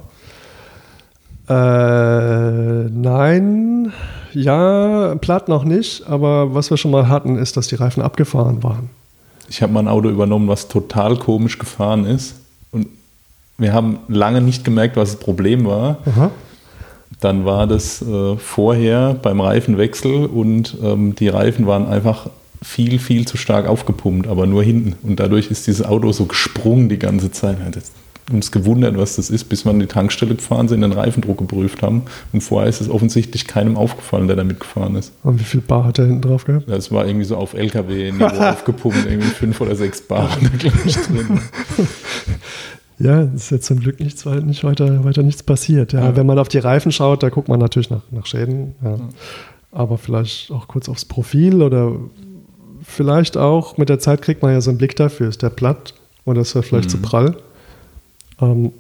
Äh, nein, ja, platt noch nicht, aber was wir schon mal hatten, ist, dass die Reifen abgefahren waren. Ich habe mal ein Auto übernommen, was total komisch gefahren ist. Und wir haben lange nicht gemerkt, was das Problem war. Aha. Dann war das äh, vorher beim Reifenwechsel und ähm, die Reifen waren einfach viel, viel zu stark aufgepumpt, aber nur hinten. Und dadurch ist dieses Auto so gesprungen die ganze Zeit. Das uns gewundert, was das ist, bis wir an die Tankstelle gefahren sind, den Reifendruck geprüft haben. Und vorher ist es offensichtlich keinem aufgefallen, der damit gefahren ist. Und wie viel Bar hat er hinten drauf gehabt? Das war irgendwie so auf LKW-Niveau aufgepumpt, irgendwie fünf oder sechs Bar. Ja, ist jetzt zum Glück nichts, nicht weiter, weiter nichts passiert. Ja, ja. Wenn man auf die Reifen schaut, da guckt man natürlich nach, nach Schäden. Ja. Aber vielleicht auch kurz aufs Profil oder vielleicht auch mit der Zeit kriegt man ja so einen Blick dafür. Ist der platt oder ist er vielleicht mhm. zu prall? Ähm,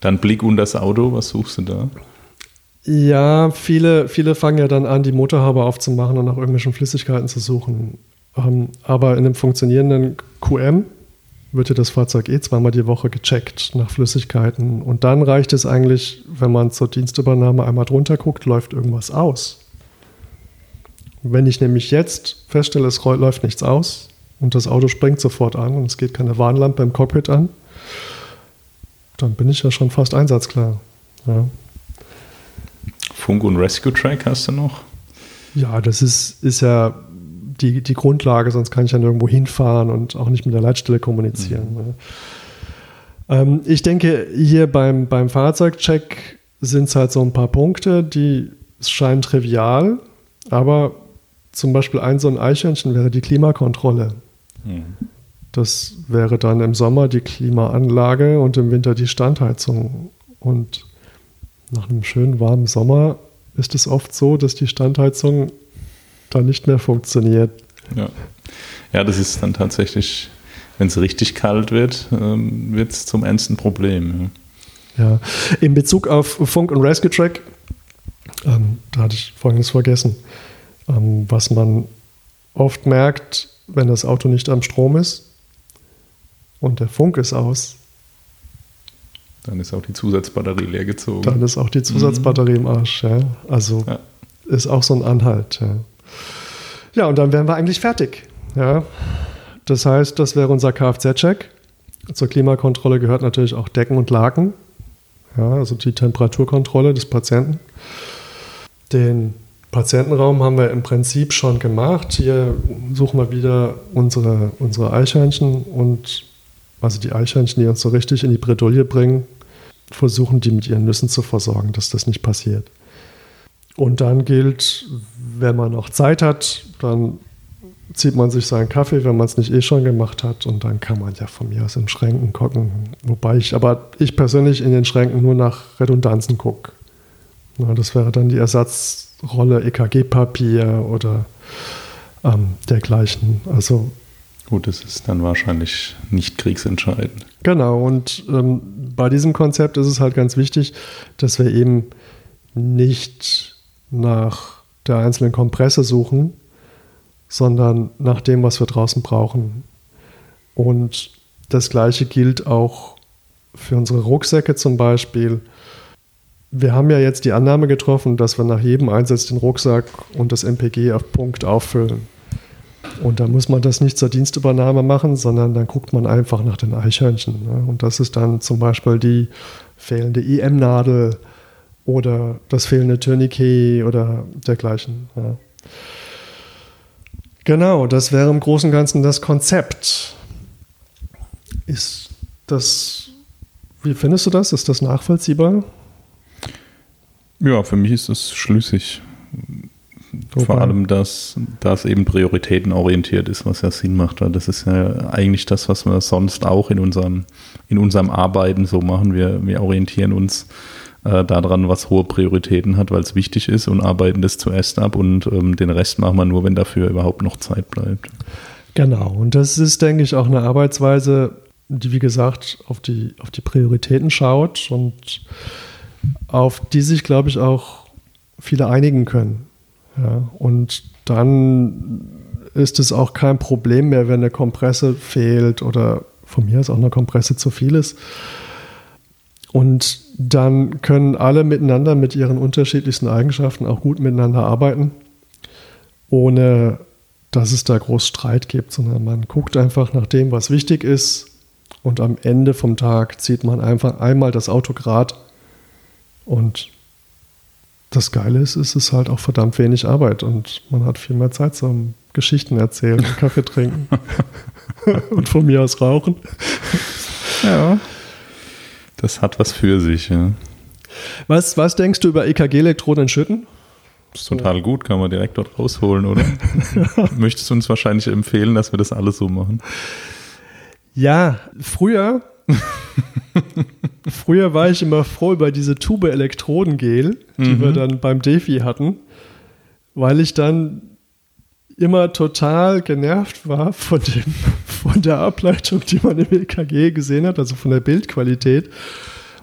dann Blick unter das Auto, was suchst du da? Ja, viele, viele fangen ja dann an, die Motorhaube aufzumachen und nach irgendwelchen Flüssigkeiten zu suchen. Ähm, aber in einem funktionierenden QM wird ja das Fahrzeug eh zweimal die Woche gecheckt nach Flüssigkeiten. Und dann reicht es eigentlich, wenn man zur Dienstübernahme einmal drunter guckt, läuft irgendwas aus. Wenn ich nämlich jetzt feststelle, es läuft nichts aus, und das Auto springt sofort an und es geht keine Warnlampe im Cockpit an, dann bin ich ja schon fast einsatzklar. Ja. Funk und Rescue Track hast du noch? Ja, das ist, ist ja die, die Grundlage, sonst kann ich ja nirgendwo hinfahren und auch nicht mit der Leitstelle kommunizieren. Mhm. Ne? Ähm, ich denke, hier beim, beim Fahrzeugcheck sind es halt so ein paar Punkte, die scheinen trivial, aber zum Beispiel ein so ein Eichhörnchen wäre die Klimakontrolle. Mhm. Das wäre dann im Sommer die Klimaanlage und im Winter die Standheizung. Und nach einem schönen warmen Sommer ist es oft so, dass die Standheizung dann nicht mehr funktioniert. Ja, ja das ist dann tatsächlich, wenn es richtig kalt wird, ähm, wird es zum ernsten Problem. Ja. ja. in Bezug auf Funk und Rescue Track, ähm, da hatte ich Folgendes vergessen. Ähm, was man oft merkt, wenn das Auto nicht am Strom ist und der Funk ist aus, dann ist auch die Zusatzbatterie leer gezogen. Dann ist auch die Zusatzbatterie mhm. im Arsch. Ja. Also ja. ist auch so ein Anhalt. Ja. ja, und dann wären wir eigentlich fertig. Ja. Das heißt, das wäre unser Kfz-Check. Zur Klimakontrolle gehört natürlich auch Decken und Laken. Ja, also die Temperaturkontrolle des Patienten. Den Patientenraum haben wir im Prinzip schon gemacht. Hier suchen wir wieder unsere, unsere Eichhörnchen und also die Eichhörnchen, die uns so richtig in die Bredouille bringen, versuchen die mit ihren Nüssen zu versorgen, dass das nicht passiert. Und dann gilt, wenn man noch Zeit hat, dann zieht man sich seinen Kaffee, wenn man es nicht eh schon gemacht hat. Und dann kann man ja von mir aus in Schränken gucken. Wobei ich, aber ich persönlich in den Schränken nur nach Redundanzen gucke. das wäre dann die Ersatzrolle EKG-Papier oder ähm, dergleichen. Also Gut, das ist dann wahrscheinlich nicht kriegsentscheidend. Genau, und ähm, bei diesem Konzept ist es halt ganz wichtig, dass wir eben nicht nach der einzelnen Kompresse suchen, sondern nach dem, was wir draußen brauchen. Und das Gleiche gilt auch für unsere Rucksäcke zum Beispiel. Wir haben ja jetzt die Annahme getroffen, dass wir nach jedem Einsatz den Rucksack und das MPG auf Punkt auffüllen. Und da muss man das nicht zur Dienstübernahme machen, sondern dann guckt man einfach nach den Eichhörnchen. Ne? Und das ist dann zum Beispiel die fehlende IM-Nadel oder das fehlende Tourniquet oder dergleichen. Ja. Genau, das wäre im Großen und Ganzen das Konzept. Ist das, wie findest du das? Ist das nachvollziehbar? Ja, für mich ist das schlüssig. Wobei. Vor allem, dass das eben prioritätenorientiert ist, was ja Sinn macht. Weil das ist ja eigentlich das, was wir sonst auch in unserem, in unserem Arbeiten so machen. Wir, wir orientieren uns äh, daran, was hohe Prioritäten hat, weil es wichtig ist und arbeiten das zuerst ab und ähm, den Rest machen wir nur, wenn dafür überhaupt noch Zeit bleibt. Genau, und das ist, denke ich, auch eine Arbeitsweise, die, wie gesagt, auf die, auf die Prioritäten schaut und auf die sich, glaube ich, auch viele einigen können. Ja, und dann ist es auch kein Problem mehr, wenn eine Kompresse fehlt oder von mir aus auch eine Kompresse zu viel ist. Und dann können alle miteinander mit ihren unterschiedlichsten Eigenschaften auch gut miteinander arbeiten, ohne dass es da groß Streit gibt, sondern man guckt einfach nach dem, was wichtig ist. Und am Ende vom Tag zieht man einfach einmal das Auto gerade und das Geile ist, es ist halt auch verdammt wenig Arbeit und man hat viel mehr Zeit zum Geschichten erzählen, Kaffee trinken und von mir aus rauchen. Ja. Das hat was für sich, ja. Was, was denkst du über EKG-Elektroden in Schütten? So. Total gut, kann man direkt dort rausholen, oder? Möchtest du uns wahrscheinlich empfehlen, dass wir das alles so machen? Ja, früher Früher war ich immer froh über diese Tube Elektrodengel, die mhm. wir dann beim Defi hatten, weil ich dann immer total genervt war von, dem, von der Ableitung, die man im EKG gesehen hat, also von der Bildqualität.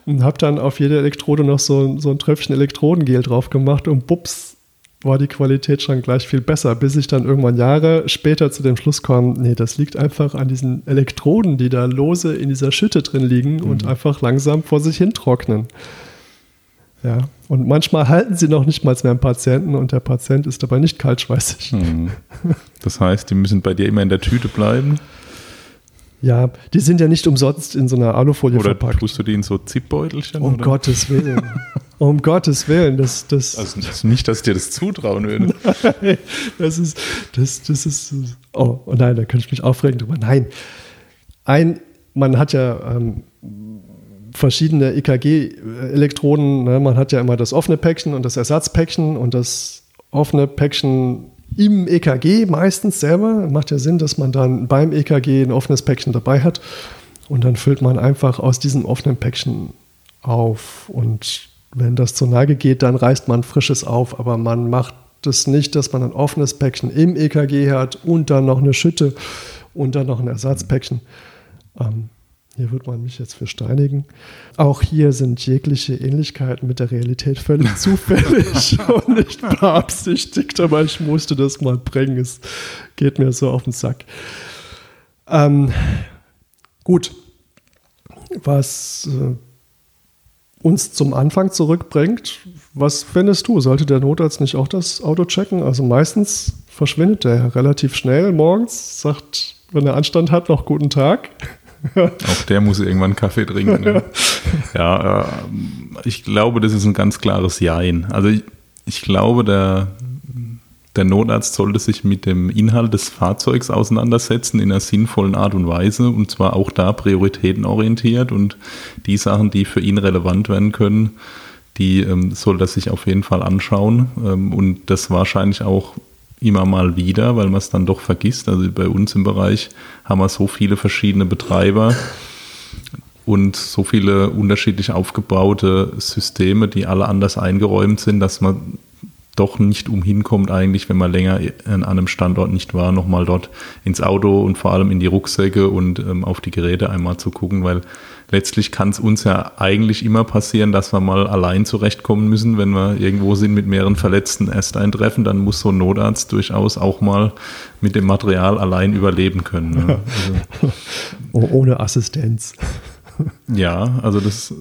Und habe dann auf jede Elektrode noch so, so ein Tröpfchen Elektrodengel drauf gemacht und bups, war die Qualität schon gleich viel besser, bis ich dann irgendwann Jahre später zu dem Schluss kam, nee, das liegt einfach an diesen Elektroden, die da lose in dieser Schütte drin liegen mhm. und einfach langsam vor sich hin trocknen. Ja, und manchmal halten sie noch nicht mal mehr einen Patienten und der Patient ist dabei nicht kaltschweißig. Mhm. Das heißt, die müssen bei dir immer in der Tüte bleiben? Ja, die sind ja nicht umsonst in so einer Alufolie oder verpackt. tust du die in so Zipbeutelchen? Um oder? Gottes Willen. um Gottes Willen. Das, das, Also das- nicht, dass ich dir das zutrauen würde. das ist, das, das ist, oh, oh nein, da könnte ich mich aufregen drüber. Nein. Ein, man hat ja ähm, verschiedene EKG-Elektroden. Ne? Man hat ja immer das offene Päckchen und das Ersatzpäckchen und das offene Päckchen im EKG meistens selber. Macht ja Sinn, dass man dann beim EKG ein offenes Päckchen dabei hat und dann füllt man einfach aus diesem offenen Päckchen auf und wenn das zur Neige geht, dann reißt man frisches auf, aber man macht das nicht, dass man ein offenes Päckchen im EKG hat und dann noch eine Schütte und dann noch ein Ersatzpäckchen. Ähm, hier wird man mich jetzt für steinigen. Auch hier sind jegliche Ähnlichkeiten mit der Realität völlig zufällig und nicht beabsichtigt, aber ich musste das mal bringen. Es geht mir so auf den Sack. Ähm, gut. Was äh, uns zum Anfang zurückbringt, was findest du? Sollte der Notarzt nicht auch das Auto checken? Also meistens verschwindet der relativ schnell morgens, sagt, wenn er Anstand hat, noch guten Tag. Auch der muss irgendwann Kaffee trinken. Ne? ja, äh, ich glaube, das ist ein ganz klares Jein. Also ich, ich glaube, der, der Notarzt sollte sich mit dem Inhalt des Fahrzeugs auseinandersetzen in einer sinnvollen Art und Weise und zwar auch da prioritätenorientiert und die Sachen, die für ihn relevant werden können, die ähm, soll er sich auf jeden Fall anschauen ähm, und das wahrscheinlich auch immer mal wieder, weil man es dann doch vergisst. Also bei uns im Bereich haben wir so viele verschiedene Betreiber und so viele unterschiedlich aufgebaute Systeme, die alle anders eingeräumt sind, dass man doch nicht umhin kommt, eigentlich, wenn man länger an einem Standort nicht war, nochmal dort ins Auto und vor allem in die Rucksäcke und ähm, auf die Geräte einmal zu gucken, weil letztlich kann es uns ja eigentlich immer passieren, dass wir mal allein zurechtkommen müssen, wenn wir irgendwo sind mit mehreren Verletzten erst eintreffen, dann muss so ein Notarzt durchaus auch mal mit dem Material allein überleben können. Ne? Also, Oh, ohne Assistenz. Ja, also das,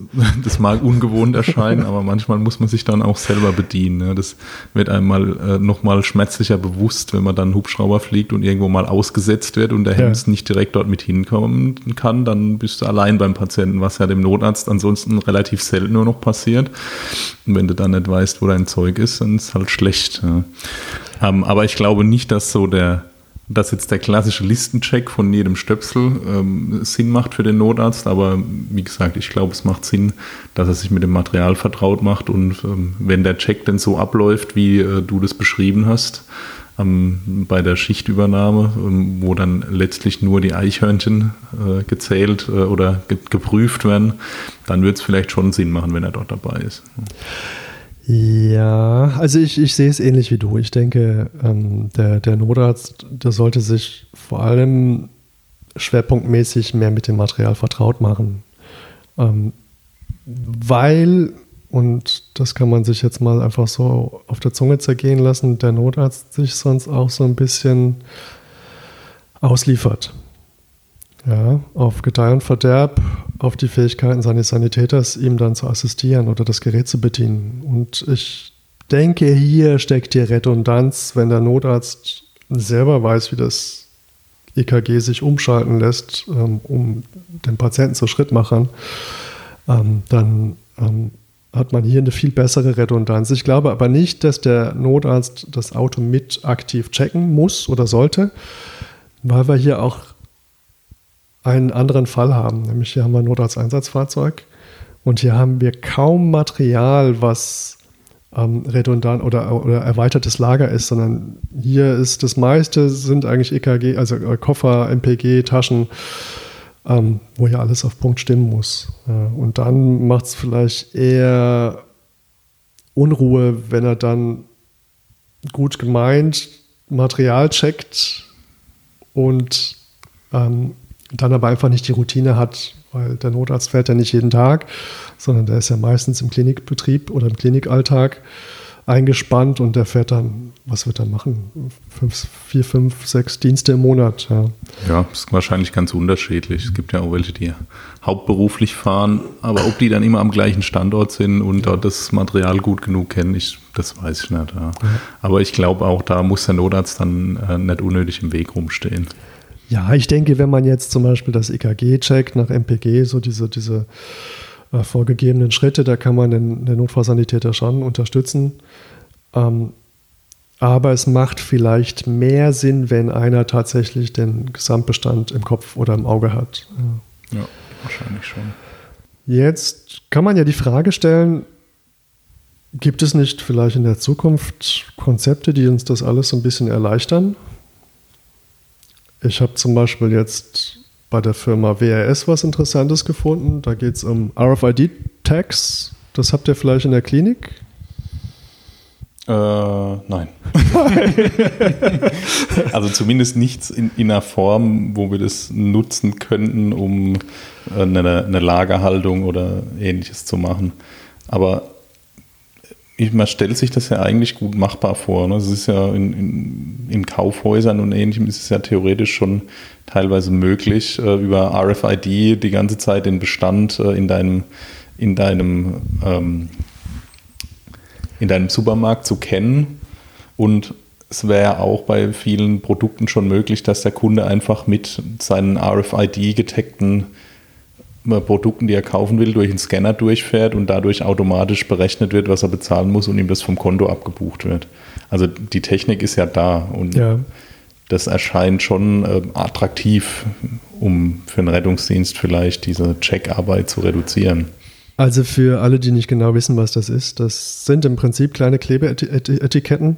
das mag ungewohnt erscheinen, aber manchmal muss man sich dann auch selber bedienen. Ne? Das wird einem mal äh, nochmal schmerzlicher bewusst, wenn man dann Hubschrauber fliegt und irgendwo mal ausgesetzt wird und der Ja. Hems nicht direkt dort mit hinkommen kann, dann bist du allein beim Patienten, was ja dem Notarzt ansonsten relativ selten nur noch passiert. Und wenn du dann nicht weißt, wo dein Zeug ist, dann ist es halt schlecht. Ja. Ähm, aber ich glaube nicht, dass so der dass jetzt der klassische Listencheck von jedem Stöpsel ähm, Sinn macht für den Notarzt, aber wie gesagt, ich glaube, es macht Sinn, dass er sich mit dem Material vertraut macht und ähm, wenn der Check denn so abläuft, wie äh, du das beschrieben hast, ähm, bei der Schichtübernahme, ähm, wo dann letztlich nur die Eichhörnchen äh, gezählt äh, oder ge geprüft werden, dann wird es vielleicht schon Sinn machen, wenn er dort dabei ist. Ja, also ich, ich sehe es ähnlich wie du. Ich denke, ähm, der, der Notarzt, der sollte sich vor allem schwerpunktmäßig mehr mit dem Material vertraut machen. Ähm, weil, und das kann man sich jetzt mal einfach so auf der Zunge zergehen lassen, der Notarzt sich sonst auch so ein bisschen ausliefert. Ja, auf Gedeih und Verderb, auf die Fähigkeiten seines Sanitäters, ihm dann zu assistieren oder das Gerät zu bedienen. Und ich denke, hier steckt die Redundanz, wenn der Notarzt selber weiß, wie das EKG sich umschalten lässt, ähm, um den Patienten zu Schrittmachern, ähm, dann ähm, hat man hier eine viel bessere Redundanz. Ich glaube aber nicht, dass der Notarzt das Auto mit aktiv checken muss oder sollte, weil wir hier auch einen anderen Fall haben. Nämlich hier haben wir ein Notarzteinsatzfahrzeug und hier haben wir kaum Material, was ähm, redundant oder, oder erweitertes Lager ist, sondern hier ist das meiste sind eigentlich EKG, also äh, Koffer, MPG, Taschen, ähm, wo ja alles auf Punkt stimmen muss. Ja, und dann macht es vielleicht eher Unruhe, wenn er dann gut gemeint Material checkt und ähm, dann aber einfach nicht die Routine hat, weil der Notarzt fährt ja nicht jeden Tag, sondern der ist ja meistens im Klinikbetrieb oder im Klinikalltag. eingespannt und der fährt dann, was wird er machen? Fünf, vier, fünf, sechs Dienste im Monat. Ja, ja ist wahrscheinlich ganz unterschiedlich. Es gibt ja auch welche, die hauptberuflich fahren, aber ob die dann immer am gleichen Standort sind und dort das Material gut genug kennen, ich, das weiß ich nicht. Ja. Aber ich glaube auch, da muss der Notarzt dann äh, nicht unnötig im Weg rumstehen. Ja, ich denke, wenn man jetzt zum Beispiel das EKG checkt nach MPG, so diese, diese äh, vorgegebenen Schritte, da kann man den, den Notfallsanitäter schon unterstützen. Ähm, aber es macht vielleicht mehr Sinn, wenn einer tatsächlich den Gesamtbestand im Kopf oder im Auge hat. Ja, ja wahrscheinlich schon. Jetzt kann man ja die Frage stellen, gibt es nicht vielleicht in der Zukunft Konzepte, die uns das alles so ein bisschen erleichtern? Ich habe zum Beispiel jetzt bei der Firma WRS was Interessantes gefunden. Da geht es um RFID-Tags. Das habt ihr vielleicht in der Klinik? Äh, nein. also zumindest nichts in, in, einer Form, wo wir das nutzen könnten, um eine, eine Lagerhaltung oder ähnliches zu machen. Aber man stellt sich das ja eigentlich gut machbar vor. Ne? Es ist ja in, in, in, Kaufhäusern und ähnlichem ist es ja theoretisch schon teilweise möglich, äh, über RFID die ganze Zeit den Bestand äh, in deinem, in deinem, ähm, in deinem Supermarkt zu kennen. Und es wäre auch bei vielen Produkten schon möglich, dass der Kunde einfach mit seinen RFID-getagten Produkten, die er kaufen will, durch einen Scanner durchfährt und dadurch automatisch berechnet wird, was er bezahlen muss und ihm das vom Konto abgebucht wird. Also die Technik ist ja da und ja. das erscheint schon äh, attraktiv, um für einen Rettungsdienst vielleicht diese Checkarbeit zu reduzieren. Also für alle, die nicht genau wissen, was das ist, das sind im Prinzip kleine Klebeetiketten, ähm,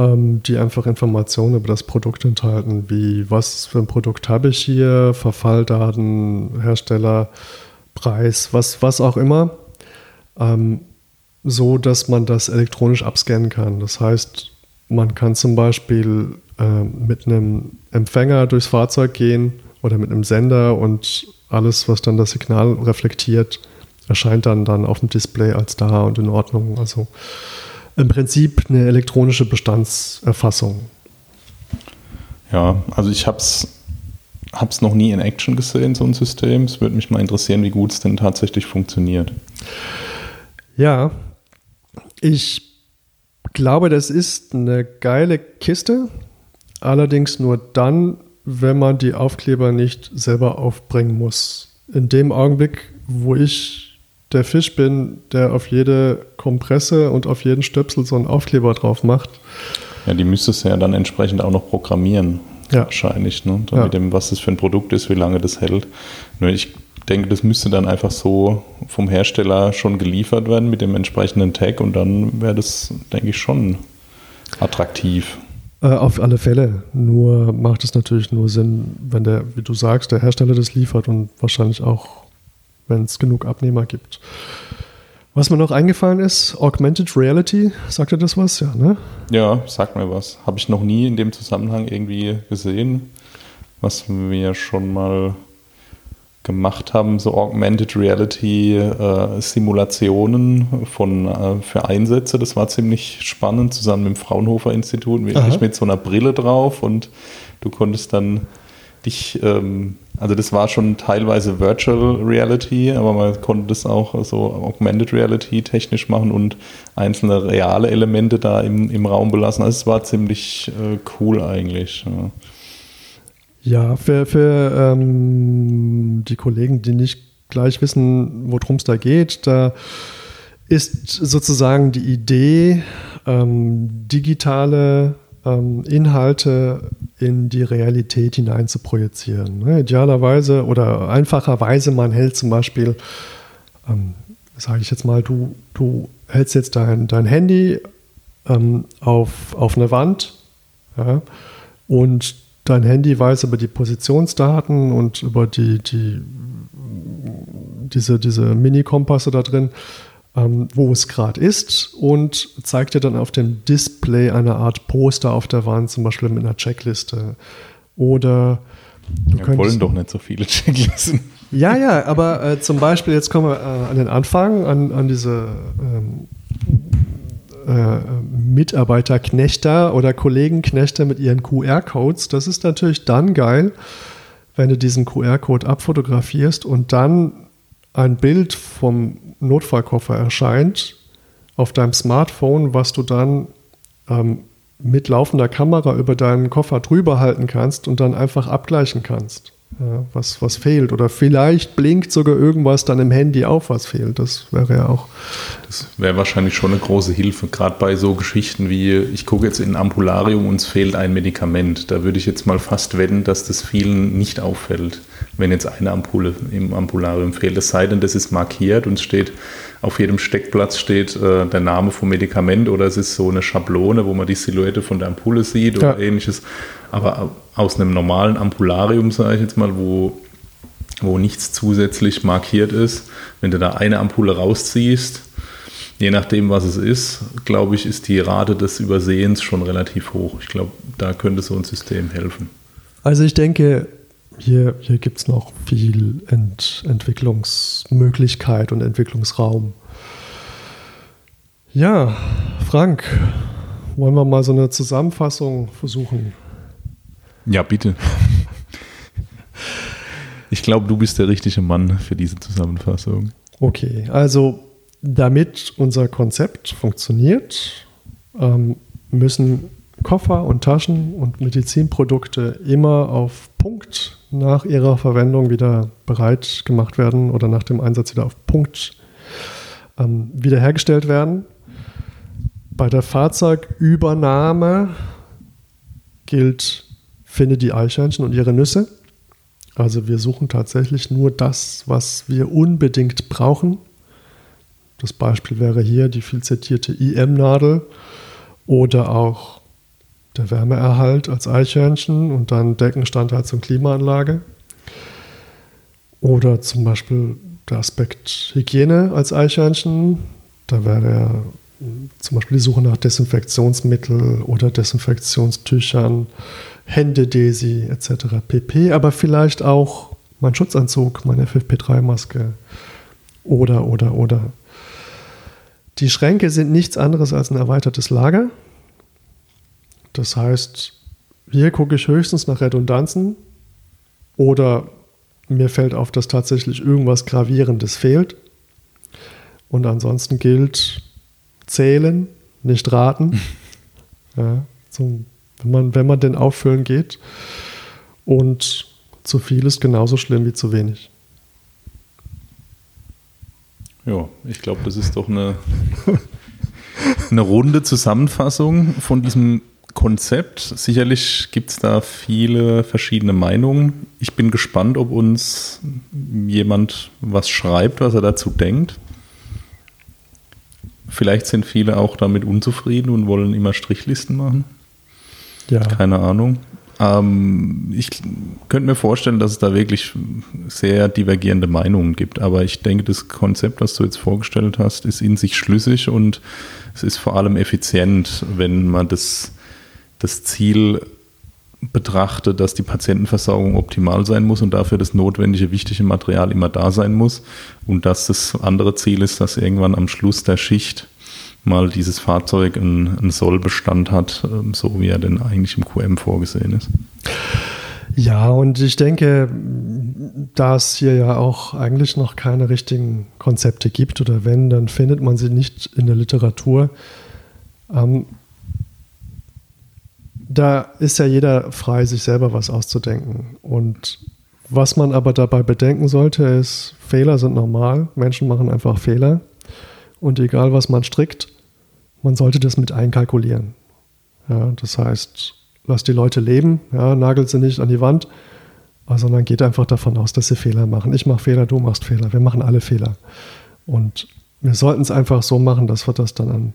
die einfach Informationen über das Produkt enthalten, wie was für ein Produkt habe ich hier, Verfalldaten, Hersteller, Preis, was, was auch immer, ähm, so dass man das elektronisch abscannen kann. Das heißt, man kann zum Beispiel äh, mit einem Empfänger durchs Fahrzeug gehen oder mit einem Sender und alles, was dann das Signal reflektiert, erscheint dann, dann auf dem Display als da und in Ordnung. Also im Prinzip eine elektronische Bestandserfassung. Ja, also ich habe es hab's noch nie in Action gesehen, so ein System. Es würde mich mal interessieren, wie gut es denn tatsächlich funktioniert. Ja, ich glaube, das ist eine geile Kiste. Allerdings nur dann, wenn man die Aufkleber nicht selber aufbringen muss. In dem Augenblick, wo ich der Fisch bin, der auf jede Kompresse und auf jeden Stöpsel so einen Aufkleber drauf macht. Ja, die müsstest du ja dann entsprechend auch noch programmieren. Ja. Wahrscheinlich, ne? Dann ja. Mit dem, was das für ein Produkt ist, wie lange das hält. Nur ich denke, das müsste dann einfach so vom Hersteller schon geliefert werden mit dem entsprechenden Tag und dann wäre das, denke ich, schon attraktiv. Äh, auf alle Fälle. Nur macht es natürlich nur Sinn, wenn der, wie du sagst, der Hersteller das liefert und wahrscheinlich auch wenn es genug Abnehmer gibt. Was mir noch eingefallen ist, Augmented Reality, sagt ihr das was? Ja, ne? Ja, sagt mir was. Habe ich noch nie in dem Zusammenhang irgendwie gesehen, was wir schon mal gemacht haben, so Augmented Reality äh, Simulationen von, äh, für Einsätze. Das war ziemlich spannend, zusammen mit dem Fraunhofer Institut, wirklich mit so einer Brille drauf und du konntest dann dich ähm, also das war schon teilweise Virtual Reality, aber man konnte das auch so Augmented Reality technisch machen und einzelne reale Elemente da im, im Raum belassen. Also es war ziemlich äh, cool eigentlich. Ja, ja für, für ähm, die Kollegen, die nicht gleich wissen, worum es da geht, da ist sozusagen die Idee, ähm, digitale ähm, Inhalte in die Realität hinein zu projizieren. Ne? Idealerweise oder einfacherweise, man hält zum Beispiel, ähm, sage ich jetzt mal, du, du hältst jetzt dein, dein Handy ähm, auf, auf eine Wand ja, und dein Handy weiß über die Positionsdaten und über die, die, diese, diese Mini-Kompasse da drin, ähm, wo es gerade ist und zeigt dir dann auf dem Display eine Art Poster auf der Wand, zum Beispiel mit einer Checkliste. Oder du Wir wollen doch nicht so viele Checklisten. Ja, ja, aber äh, zum Beispiel, jetzt kommen wir äh, an den Anfang, an, an diese ähm, äh, Mitarbeiterknechter oder Kollegenknechter mit ihren QR-Codes. Das ist natürlich dann geil, wenn du diesen QR-Code abfotografierst und dann ein Bild vom Notfallkoffer erscheint auf deinem Smartphone, was du dann ähm, mit laufender Kamera über deinen Koffer drüber halten kannst und dann einfach abgleichen kannst, ja, was, was fehlt. Oder vielleicht blinkt sogar irgendwas dann im Handy auf, was fehlt. Das wäre ja auch. Das wäre wahrscheinlich schon eine große Hilfe, gerade bei so Geschichten wie, ich gucke jetzt in ein Ampularium und es fehlt ein Medikament. Da würde ich jetzt mal fast wetten, dass das vielen nicht auffällt, wenn jetzt eine Ampulle im Ampularium fehlt. Es sei denn, das ist markiert und steht auf jedem Steckplatz steht äh, der Name vom Medikament oder es ist so eine Schablone, wo man die Silhouette von der Ampulle sieht oder ja. ähnliches. Aber aus einem normalen Ampularium, sage ich jetzt mal, wo, wo nichts zusätzlich markiert ist, wenn du da eine Ampulle rausziehst, je nachdem, was es ist, glaube ich, ist die Rate des Übersehens schon relativ hoch. Ich glaube, da könnte so ein System helfen. Also ich denke, hier, hier gibt es noch viel Ent Entwicklungsmöglichkeit und Entwicklungsraum. Ja, Frank, wollen wir mal so eine Zusammenfassung versuchen? Ja, bitte. Ich glaube, du bist der richtige Mann für diese Zusammenfassung. Okay, also damit unser Konzept funktioniert, ähm, müssen Koffer und Taschen und Medizinprodukte immer auf Punkt nach ihrer Verwendung wieder bereit gemacht werden oder nach dem Einsatz wieder auf Punkt ähm, wiederhergestellt werden. Bei der Fahrzeugübernahme gilt, finde die Eichhörnchen und ihre Nüsse. Also wir suchen tatsächlich nur das, was wir unbedingt brauchen. Das Beispiel wäre hier die viel zitierte IM-Nadel oder auch der Wärmeerhalt als Eichhörnchen und dann Deckenstandheizung und Klimaanlage. Oder zum Beispiel der Aspekt Hygiene als Eichhörnchen. Da wäre zum Beispiel die Suche nach Desinfektionsmittel oder Desinfektionstüchern, Hände-Desi etc. pp. Aber vielleicht auch mein Schutzanzug, meine FFP3-Maske oder, oder, oder. Die Schränke sind nichts anderes als ein erweitertes Lager. Das heißt, hier gucke ich höchstens nach Redundanzen oder mir fällt auf, dass tatsächlich irgendwas Gravierendes fehlt. Und ansonsten gilt zählen, nicht raten. Ja, so, wenn, man, wenn man denn auffüllen geht. Und zu viel ist genauso schlimm wie zu wenig. Ja, ich glaube, das ist doch eine, eine runde Zusammenfassung von diesem Konzept. Sicherlich gibt es da viele verschiedene Meinungen. Ich bin gespannt, ob uns jemand was schreibt, was er dazu denkt. Vielleicht sind viele auch damit unzufrieden und wollen immer Strichlisten machen. Ja. Keine Ahnung. Ähm, ich könnte mir vorstellen, dass es da wirklich sehr divergierende Meinungen gibt. Aber ich denke, das Konzept, das du jetzt vorgestellt hast, ist in sich schlüssig und es ist vor allem effizient, wenn man das das Ziel betrachte, dass die Patientenversorgung optimal sein muss und dafür das notwendige, wichtige Material immer da sein muss und dass das andere Ziel ist, dass irgendwann am Schluss der Schicht mal dieses Fahrzeug einen, einen Sollbestand hat, ähm, so wie er denn eigentlich im QM vorgesehen ist. Ja, und ich denke, da es hier ja auch eigentlich noch keine richtigen Konzepte gibt oder wenn, dann findet man sie nicht in der Literatur. Ähm, da ist ja jeder frei, sich selber was auszudenken. Und was man aber dabei bedenken sollte, ist, Fehler sind normal. Menschen machen einfach Fehler. Und egal, was man strickt, man sollte das mit einkalkulieren. Ja, das heißt, lass die Leute leben, ja, nagelt sie nicht an die Wand, sondern geht einfach davon aus, dass sie Fehler machen. Ich mache Fehler, du machst Fehler. Wir machen alle Fehler. Und wir sollten es einfach so machen, dass wir das dann an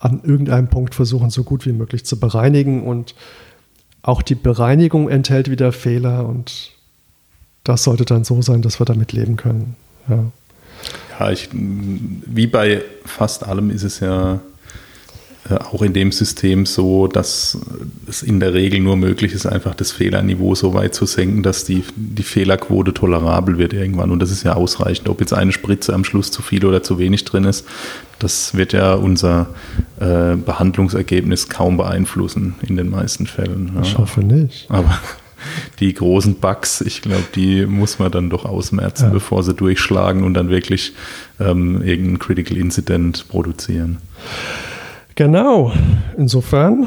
an irgendeinem Punkt versuchen, so gut wie möglich zu bereinigen. Und auch die Bereinigung enthält wieder Fehler und das sollte dann so sein, dass wir damit leben können. Ja, ja ich, wie bei fast allem ist es ja auch in dem System so, dass es in der Regel nur möglich ist, einfach das Fehlerniveau so weit zu senken, dass die, die Fehlerquote tolerabel wird irgendwann. Und das ist ja ausreichend. Ob jetzt eine Spritze am Schluss zu viel oder zu wenig drin ist, das wird ja unser äh, Behandlungsergebnis kaum beeinflussen in den meisten Fällen. Ja. Ich hoffe nicht. Aber die großen Bugs, ich glaube, die muss man dann doch ausmerzen, ja. bevor sie durchschlagen und dann wirklich ähm, irgendein Critical Incident produzieren. Genau, insofern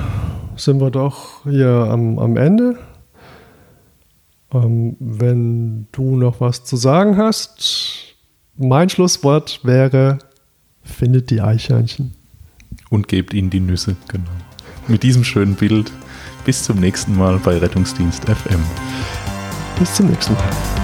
sind wir doch hier am, am Ende. Ähm, wenn du noch was zu sagen hast, mein Schlusswort wäre, findet die Eichhörnchen. Und gebt ihnen die Nüsse, genau. Mit diesem schönen Bild. Bis zum nächsten Mal bei Rettungsdienst FM. Bis zum nächsten Mal.